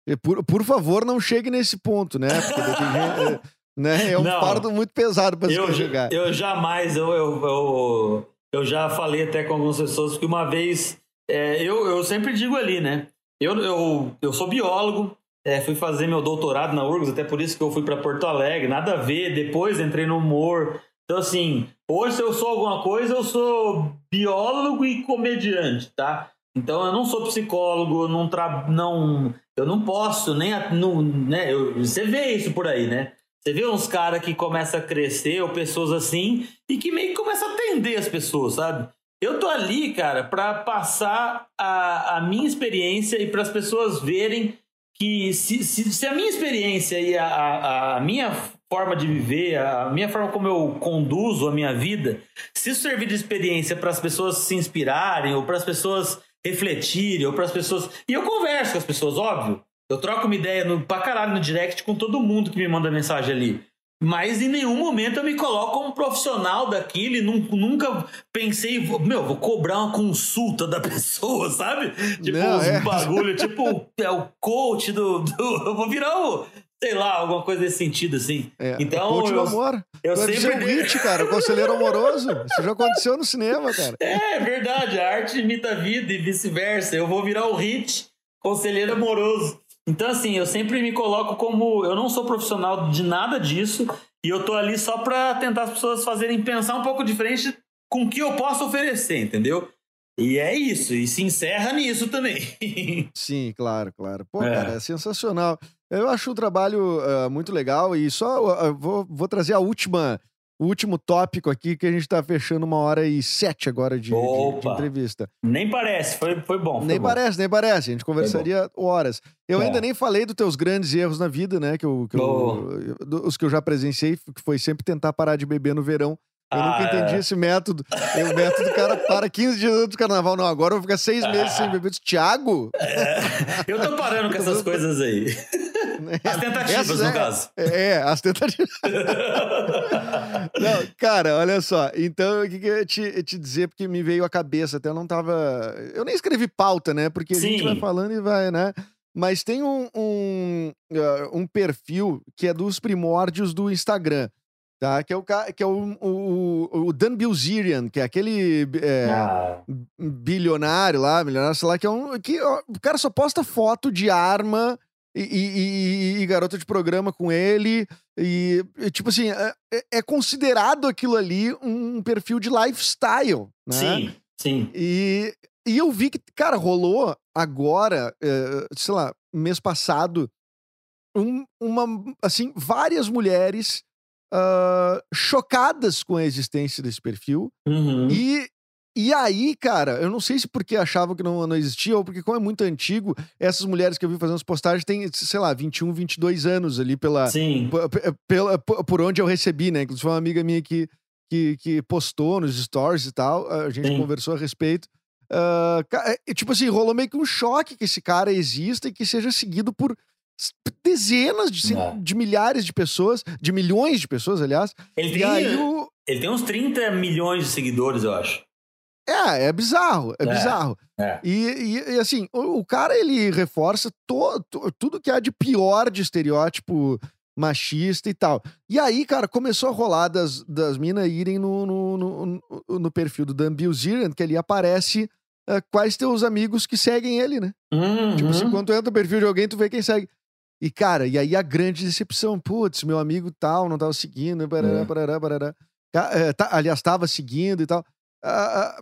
é, por, por favor, não chegue nesse ponto, né? Porque né? É um não, fardo muito pesado para se jogar. Eu jamais, eu, eu, eu, eu, já falei até com algumas pessoas que uma vez, é, eu, eu sempre digo ali, né? Eu, eu, eu sou biólogo, é, fui fazer meu doutorado na URGS, até por isso que eu fui para Porto Alegre, nada a ver. Depois entrei no humor. Então, assim, hoje se eu sou alguma coisa, eu sou biólogo e comediante, tá? Então, eu não sou psicólogo, não, tra... não eu não posso nem. Não, né? Eu, você vê isso por aí, né? Você vê uns caras que começam a crescer, ou pessoas assim, e que meio que começam a atender as pessoas, sabe? Eu tô ali, cara, para passar a, a minha experiência e para as pessoas verem que se, se, se, a minha experiência e a, a, a, minha forma de viver, a minha forma como eu conduzo a minha vida, se isso servir de experiência para as pessoas se inspirarem, ou para as pessoas refletirem, ou para as pessoas. E eu converso com as pessoas, óbvio. Eu troco uma ideia no, pra caralho no direct com todo mundo que me manda mensagem ali. Mas em nenhum momento eu me coloco como profissional daquilo e nunca pensei, meu, vou cobrar uma consulta da pessoa, sabe? Tipo, Não, é. um bagulho, tipo, é o coach do, do, Eu vou virar o. Sei lá, alguma coisa nesse sentido, assim. É, então, eu, amor. Eu tu sempre. um hit, cara, o conselheiro amoroso. Isso já aconteceu no cinema, cara. É, verdade. A arte imita a vida e vice-versa. Eu vou virar o hit, conselheiro amoroso. Então, assim, eu sempre me coloco como. Eu não sou profissional de nada disso e eu tô ali só para tentar as pessoas fazerem pensar um pouco diferente com o que eu posso oferecer, entendeu? E é isso, e se encerra nisso também. Sim, claro, claro. Pô, é. cara, é sensacional. Eu acho o trabalho uh, muito legal e só uh, vou, vou trazer a última o último tópico aqui, que a gente tá fechando uma hora e sete agora de, de, de entrevista. Nem parece, foi, foi bom. Foi nem bom. parece, nem parece. A gente conversaria horas. Eu é. ainda nem falei dos teus grandes erros na vida, né? Que eu, que eu, os que eu já presenciei, que foi sempre tentar parar de beber no verão. Eu ah, nunca entendi é. esse método. É o método do cara para 15 dias antes do carnaval. Não, agora eu vou ficar seis meses sem beber. Tiago? É. Eu tô parando com essas coisas aí. As tentativas, Essa, no é, caso. É, as tentativas. não, cara, olha só. Então, o que, que eu ia te, te dizer, porque me veio à cabeça, até eu não tava. Eu nem escrevi pauta, né? Porque Sim. a gente vai falando e vai, né? Mas tem um, um, uh, um perfil que é dos primórdios do Instagram. tá? Que é o, que é o, o, o Dan Bilzerian, que é aquele é, ah. bilionário lá, milionário, sei lá, que é um. Que, ó, o cara só posta foto de arma e, e, e, garota de programa com ele. E, tipo assim, é, é, é, considerado aquilo ali um perfil de lifestyle, né? Sim, sim. E, e eu vi que, cara, rolou agora, é, sei lá, mês passado, um, uma, assim, várias mulheres uh, chocadas com a existência desse perfil. Uhum. E, e aí, cara, eu não sei se porque achavam que não, não existia ou porque, como é muito antigo, essas mulheres que eu vi fazendo as postagens têm, sei lá, 21, 22 anos ali pela, pela, por onde eu recebi, né? Inclusive, uma amiga minha que, que, que postou nos stories e tal, a gente Sim. conversou a respeito. Uh, tipo assim, rolou meio que um choque que esse cara exista e que seja seguido por dezenas de, é. de milhares de pessoas, de milhões de pessoas, aliás. Ele tem, o... ele tem uns 30 milhões de seguidores, eu acho. É, é bizarro, é, é bizarro. É. E, e, e, assim, o, o, cara ele reforça to, to, tudo que há de pior de estereótipo machista e tal. E aí, cara, começou a rolar das, das minas irem no, no, no, no, perfil do Dan Bilzerian, que ali aparece uh, quais teus amigos que seguem ele, né? Uhum. Tipo assim, quando tu entra no perfil de alguém, tu vê quem segue. E, cara, e aí a grande decepção, putz, meu amigo tal não tava seguindo, barará, barará, barará. É, tá, aliás, tava seguindo e tal. A,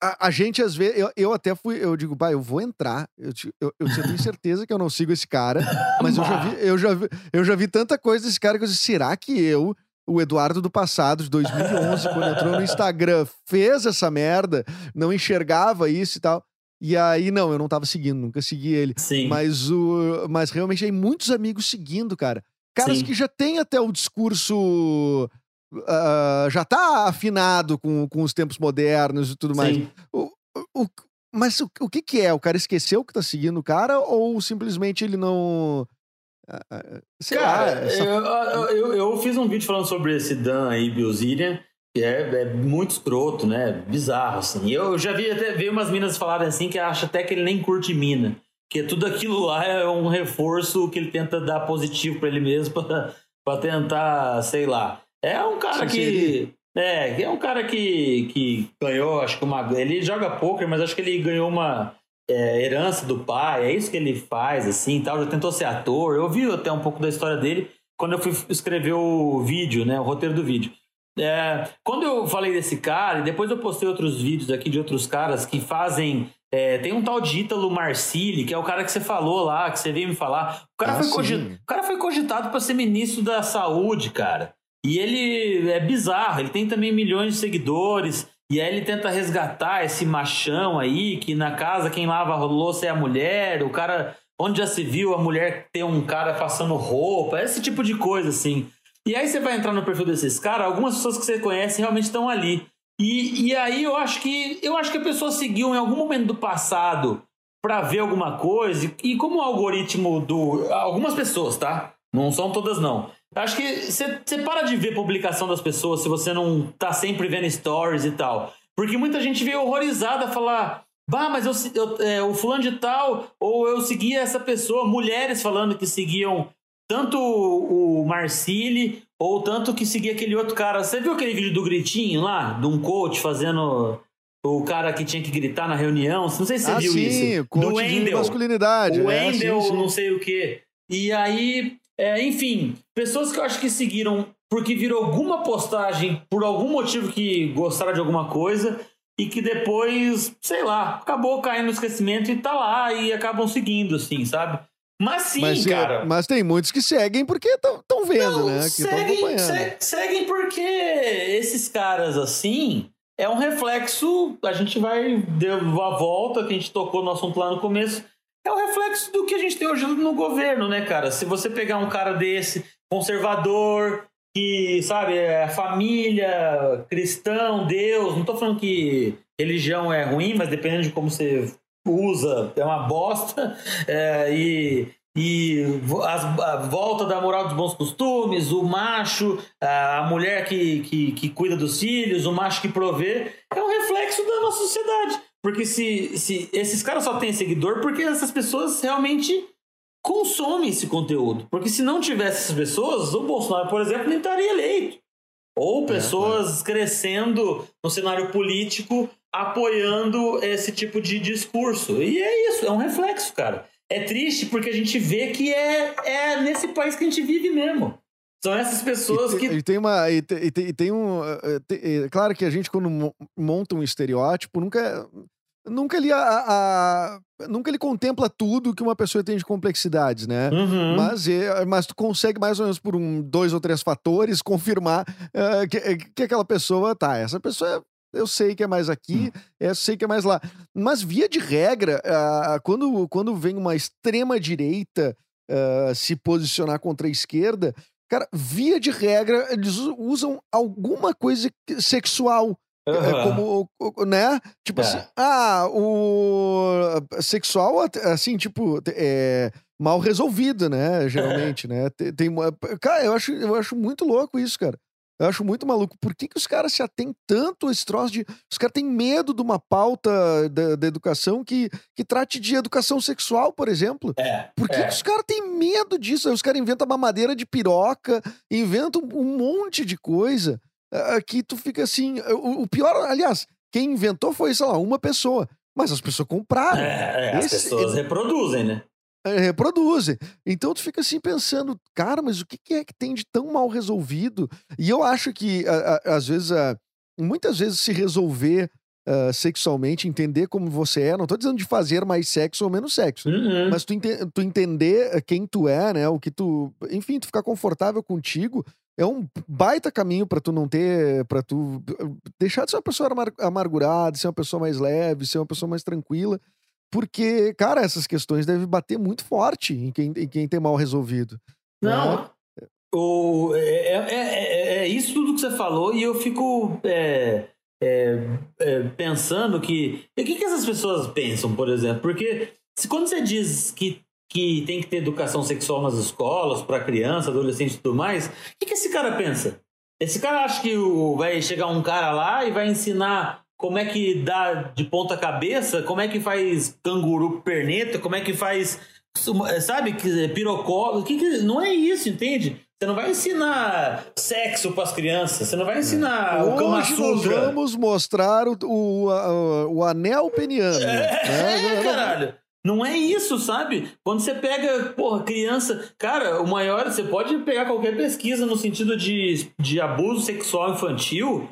a, a, gente, às vezes, eu, eu até fui, eu digo, bah, eu vou entrar. Eu, eu, eu tenho certeza que eu não sigo esse cara, mas eu já, vi, eu, já vi, eu já vi tanta coisa desse cara que eu disse, será que eu, o Eduardo do passado, de 2011, quando entrou no Instagram, fez essa merda, não enxergava isso e tal? E aí, não, eu não tava seguindo, nunca segui ele. Sim. Mas, o, mas realmente tem muitos amigos seguindo, cara. Caras Sim. que já tem até o discurso. Uh, já tá afinado com, com os tempos modernos e tudo mais. O, o, mas o, o que, que é? O cara esqueceu que tá seguindo o cara ou simplesmente ele não. Uh, sei cara, lá, essa... eu, eu, eu, fiz um vídeo falando sobre esse Dan aí, Bilzerian é, é muito escroto, né? Bizarro, assim. Eu já vi até ver umas minas falarem assim que acha até que ele nem curte mina. Que tudo aquilo lá é um reforço que ele tenta dar positivo para ele mesmo para tentar, sei lá. É um cara que. É, é um cara que, que ganhou, acho que uma. Ele joga poker, mas acho que ele ganhou uma é, herança do pai, é isso que ele faz, assim tal. Já tentou ser ator. Eu vi até um pouco da história dele quando eu fui escrever o vídeo, né? O roteiro do vídeo. É, quando eu falei desse cara, e depois eu postei outros vídeos aqui de outros caras que fazem. É, tem um tal de Ítalo Marcili, que é o cara que você falou lá, que você veio me falar. O cara, ah, foi, cogitado, o cara foi cogitado para ser ministro da saúde, cara. E ele é bizarro, ele tem também milhões de seguidores. E aí ele tenta resgatar esse machão aí, que na casa quem lava louça é a mulher, o cara. Onde já se viu a mulher ter um cara passando roupa, esse tipo de coisa, assim. E aí você vai entrar no perfil desses caras, algumas pessoas que você conhece realmente estão ali. E, e aí eu acho que eu acho que a pessoa seguiu em algum momento do passado para ver alguma coisa e como o algoritmo do algumas pessoas, tá? Não são todas não. Acho que você, para de ver publicação das pessoas se você não tá sempre vendo stories e tal. Porque muita gente veio horrorizada falar Bah, mas eu, eu é, o fulano de tal, ou eu seguia essa pessoa, mulheres falando que seguiam tanto o Marcili ou tanto que seguia aquele outro cara. Você viu aquele vídeo do gritinho lá, de um coach fazendo o cara que tinha que gritar na reunião? Não sei se você ah, viu sim, isso. Coach do Wendel. masculinidade. O Wendel, é, sim, sim. não sei o quê. E aí, é, enfim, pessoas que eu acho que seguiram porque virou alguma postagem por algum motivo que gostaram de alguma coisa e que depois, sei lá, acabou caindo no esquecimento e tá lá e acabam seguindo, assim, sabe? Mas sim, mas, cara. Mas tem muitos que seguem porque estão vendo, Não, né? Que seguem, se, seguem porque esses caras assim é um reflexo. A gente vai dar a volta que a gente tocou no assunto lá no começo. É um reflexo do que a gente tem hoje no governo, né, cara? Se você pegar um cara desse, conservador, que, sabe, é família, cristão, Deus, não tô falando que religião é ruim, mas dependendo de como você usa é uma bosta é, e e as, a volta da moral dos bons costumes, o macho, a mulher que, que, que, cuida dos filhos, o macho que provê, é um reflexo da nossa sociedade. Porque se, se esses caras só têm seguidor porque essas pessoas realmente consomem esse conteúdo. Porque se não tivesse essas pessoas, o Bolsonaro, por exemplo, nem estaria eleito. Ou pessoas é, crescendo no cenário político apoiando esse tipo de discurso. E é isso, é um reflexo, cara. É triste porque a gente vê que é, é nesse país que a gente vive mesmo. São essas pessoas e que. E tem uma. E tem, e tem um. Eh, eh, tem, é claro que a gente, quando monta um estereótipo, nunca. Nunca ele, a, a, nunca ele contempla tudo que uma pessoa tem de complexidades, né? Uhum. Mas, é, mas tu consegue, mais ou menos por um, dois ou três fatores, confirmar uh, que, que aquela pessoa tá. Essa pessoa eu sei que é mais aqui, hum. eu sei que é mais lá. Mas, via de regra, uh, quando, quando vem uma extrema-direita uh, se posicionar contra a esquerda, cara, via de regra, eles usam alguma coisa sexual. Uhum. Como, né? Tipo é. assim, ah, o sexual, assim, tipo, é mal resolvido, né? Geralmente, né? Tem, tem, cara, eu acho, eu acho muito louco isso, cara. Eu acho muito maluco. Por que, que os caras se atêm tanto a esse troço de. Os caras têm medo de uma pauta da, da educação que, que trate de educação sexual, por exemplo? É. Por que, é. que os caras têm medo disso? Os caras inventam mamadeira de piroca, inventam um monte de coisa uh, que tu fica assim. O, o, pior, aliás, quem inventou foi, sei lá, uma pessoa. Mas as pessoas compraram. É, é Esse, as pessoas reproduzem, né? É, reproduzem. Então tu fica assim pensando, cara, mas o que é que tem de tão mal resolvido? E eu acho que, às vezes, muitas vezes se resolver uh, sexualmente, entender como você é, não tô dizendo de fazer mais sexo ou menos sexo, uhum. mas tu, ente tu entender quem tu é, né? O que tu. Enfim, tu ficar confortável contigo. É um baita caminho para tu não ter, para tu deixar de ser uma pessoa amargurada, ser uma pessoa mais leve, ser uma pessoa mais tranquila porque, cara, essas questões devem bater muito forte em quem, em quem tem mal resolvido. Né? Não. Né? O, é, é, é, é, isso tudo que você falou, e eu fico é, pensando que. O que, que essas pessoas pensam, por exemplo? Porque se, quando você diz que, que tem que ter educação sexual nas escolas, para criança, adolescente e tudo mais, o que, que esse cara pensa? Esse cara acha que o, vai chegar um cara lá e vai ensinar como é que dá de ponta cabeça, como é que faz canguru perneta, como é que faz, sabe, pirocó, que, que não é isso, entende? Você não vai ensinar sexo para as crianças, você não vai ensinar Hoje o Kama Sutra. nós vamos mostrar o, o, o, o anel peniano. É, né? é, caralho. Não é isso, sabe? Quando você pega, porra, criança. Cara, o maior. Você pode pegar qualquer pesquisa no sentido de, de abuso sexual infantil.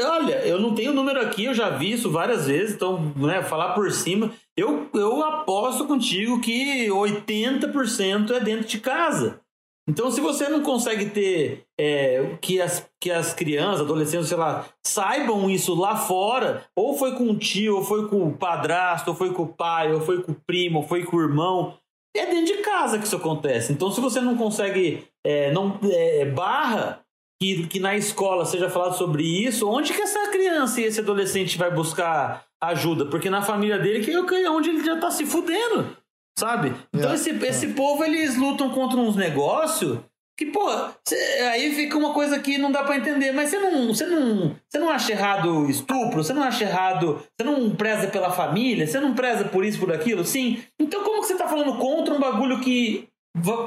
Olha, eu não tenho número aqui, eu já vi isso várias vezes, então, né, falar por cima. Eu, eu aposto contigo que 80% é dentro de casa. Então, se você não consegue ter é, que, as, que as crianças, adolescentes, sei lá, saibam isso lá fora, ou foi com o tio, ou foi com o padrasto, ou foi com o pai, ou foi com o primo, ou foi com o irmão, é dentro de casa que isso acontece. Então, se você não consegue, é, não é, barra que, que na escola seja falado sobre isso, onde que essa criança e esse adolescente vai buscar ajuda? Porque na família dele que é onde ele já tá se fudendo, sabe? Então é, esse, é. esse povo, eles lutam contra uns negócios que, pô, cê, aí fica uma coisa que não dá para entender, mas você não, você não, você não acha errado estupro, você não acha errado, você não preza pela família, você não preza por isso, por aquilo, sim. Então como que você tá falando contra um bagulho que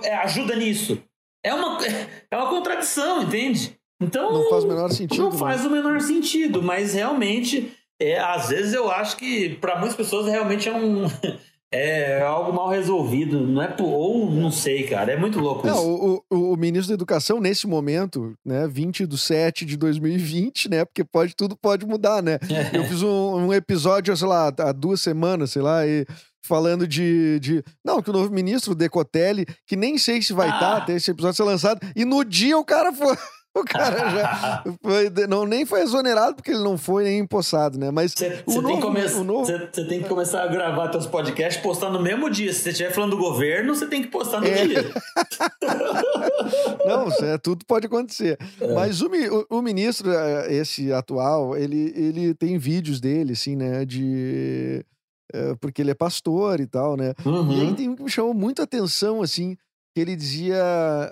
é, ajuda nisso? É uma, é uma contradição, entende? Então. Não faz o menor sentido. Não faz né? o menor sentido, mas realmente, é, às vezes eu acho que para muitas pessoas realmente é um. É algo mal resolvido, não é ou não sei, cara, é muito louco não, isso. O, o, ministro da Educação, nesse momento, né, 20 de 7 de 2020, né, porque pode, tudo pode mudar, né? Eu fiz um, um episódio, sei lá, há duas semanas, sei lá, e falando de, de. Não, que o novo ministro, o Decotelli, que nem sei se vai estar tá, ah. até esse episódio ser lançado, e no dia o cara foi. O cara já foi, não, nem foi exonerado porque ele não foi nem empossado, né? Mas você tem, come... novo... tem, que começar a gravar seus podcasts postar no mesmo dia. Se você estiver falando do governo, você tem que postar no é. dia. não, é, tudo pode acontecer. É. Mas o, o, ministro, é, esse atual, ele, ele tem vídeos dele, assim, né? De porque ele é pastor e tal, né? Uhum. E aí tem um que me chamou muito atenção, assim, que ele dizia: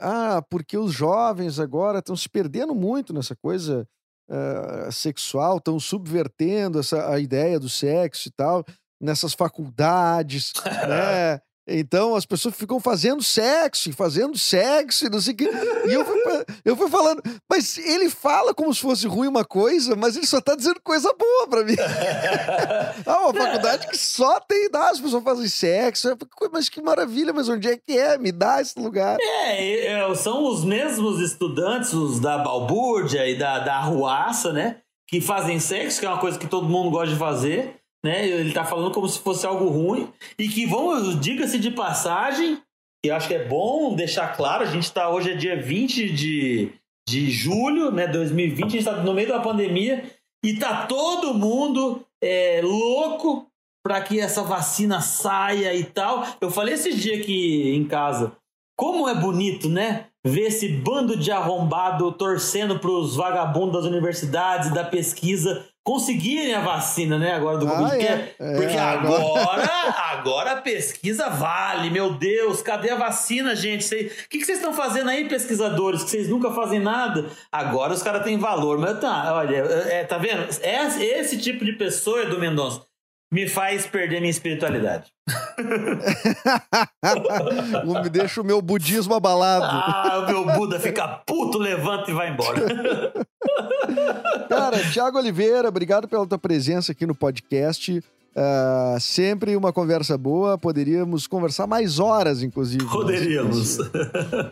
ah, porque os jovens agora estão se perdendo muito nessa coisa uh, sexual, estão subvertendo essa, a ideia do sexo e tal, nessas faculdades, né? Então as pessoas ficam fazendo sexo, fazendo sexo, não sei o que. E eu fui, eu fui falando, mas ele fala como se fosse ruim uma coisa, mas ele só tá dizendo coisa boa pra mim. ah, uma faculdade que só tem, dá, as pessoas fazem sexo. Mas que maravilha, mas onde é que é? Me dá esse lugar. É, é, são os mesmos estudantes, os da balbúrdia e da, da arruaça, né? Que fazem sexo, que é uma coisa que todo mundo gosta de fazer, né? Ele tá falando como se fosse algo ruim. E que vão, diga-se de passagem, eu acho que é bom deixar claro, a gente tá hoje é dia 20 de, de julho, né? 2020, a gente tá no meio da pandemia e tá todo mundo é, louco para que essa vacina saia e tal. Eu falei esses dias aqui em casa. Como é bonito, né? Ver esse bando de arrombado torcendo para os vagabundos das universidades e da pesquisa conseguirem a vacina, né? Agora do Ah, Covid. Porque, é. É, porque agora- agora, agora a pesquisa vale. Meu Deus, cadê a vacina, gente? Cê- O que, que vocês estão fazendo aí, pesquisadores? Que vocês nunca fazem nada? Agora os caras têm valor. Mas tá, olha, é, tá vendo? Esse, esse tipo de pessoa, Edu Mendonça, me faz perder minha espiritualidade. Me deixa o meu budismo abalado. Ah, o meu Buda fica puto, levanta e vai embora. Cara, Tiago Oliveira, obrigado pela tua presença aqui no podcast. Ah, sempre uma conversa boa. Poderíamos conversar mais horas, inclusive. Poderíamos.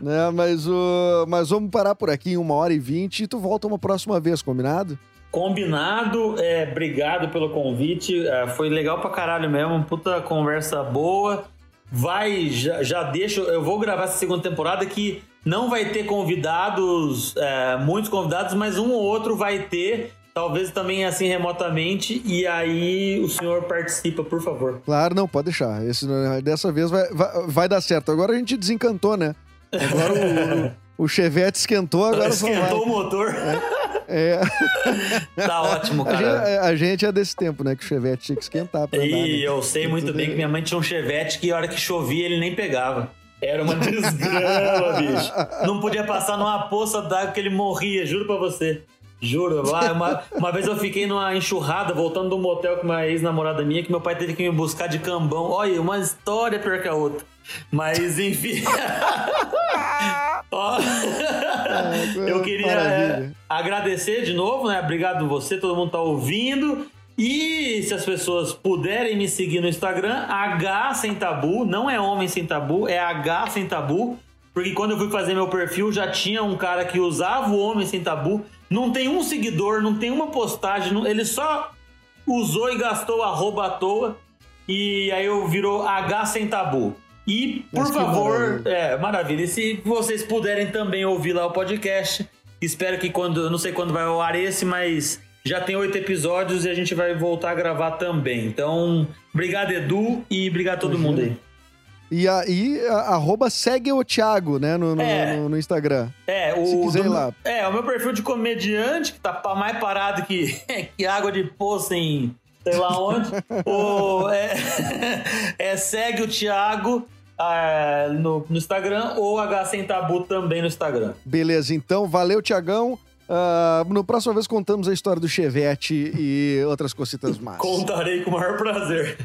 Né? Mas, o... Mas vamos parar por aqui em uma hora e vinte e tu volta uma próxima vez, combinado? Combinado, é, obrigado pelo convite. é, foi legal pra caralho mesmo, puta conversa boa. Vai, já, já deixo. Eu vou gravar essa segunda temporada que não vai ter convidados, é, muitos convidados, mas um ou outro vai ter. Talvez também assim remotamente. E aí o senhor participa, por favor. Claro, não, pode deixar. Esse, dessa vez vai, vai, vai dar certo. Agora a gente desencantou, né? Agora o, o Chevette esquentou, agora só Esquentou o motor. É, Tá ótimo, a, gente, cara. a gente é desse tempo, né? Que o Chevette tinha que esquentar pra andar, E né? eu sei muito Tudo bem que minha mãe tinha um chevette que a hora que chovia ele nem pegava. Era uma desgrama, bicho. Não podia passar numa poça d'água que ele morria, juro pra você. Juro. Ah, Uma, uma vez eu fiquei numa enxurrada voltando do motel com uma ex-namorada minha que meu pai teve que me buscar de cambão. Olha, uma história pior que a outra. Mas enfim. Ó, eu queria é, agradecer de novo, né? Obrigado você, todo mundo tá ouvindo. E se as pessoas puderem me seguir no Instagram, H sem tabu, não é homem sem tabu, é H sem tabu. Porque quando eu fui fazer meu perfil, já tinha um cara que usava o homem sem tabu. Não tem um seguidor, não tem uma postagem, não- ele só usou e gastou arroba à toa. E aí eu virou H sem tabu. E, por Mas favor, maravilha. é, maravilha. E se vocês puderem também ouvir lá o podcast, espero que quando. Não sei quando vai ao ar esse, mas já tem oito episódios e a gente vai voltar a gravar também. Então, obrigado, Edu, e obrigado a todo Imagina. mundo aí. E, a, e a, arroba segue o Thiago, né? No, no, É. no- no Instagram. É, o, Se quiser ir do- lá. É, o meu perfil de comediante, que tá mais parado que, que água de poço em sei lá onde. o, é, é, segue o Thiago ah, no, no Instagram ou H Sem Tabu também no Instagram. Beleza, então, valeu, Tiagão. Ah, no próxima vez contamos a história do Chevette e outras cositas mais. Contarei com o maior prazer.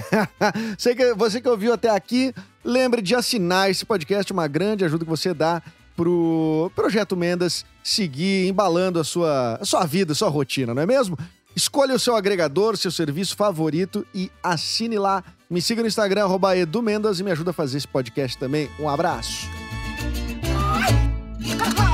Sei que você que ouviu até aqui, lembre de assinar esse podcast, uma grande ajuda que você dá pro Projeto Mendas seguir embalando a sua, a sua vida, a sua rotina, não é mesmo? Escolha o seu agregador, seu serviço favorito e assine lá. Me siga no Instagram, arroba Edu Mendas, e me ajuda a fazer esse podcast também. Um abraço.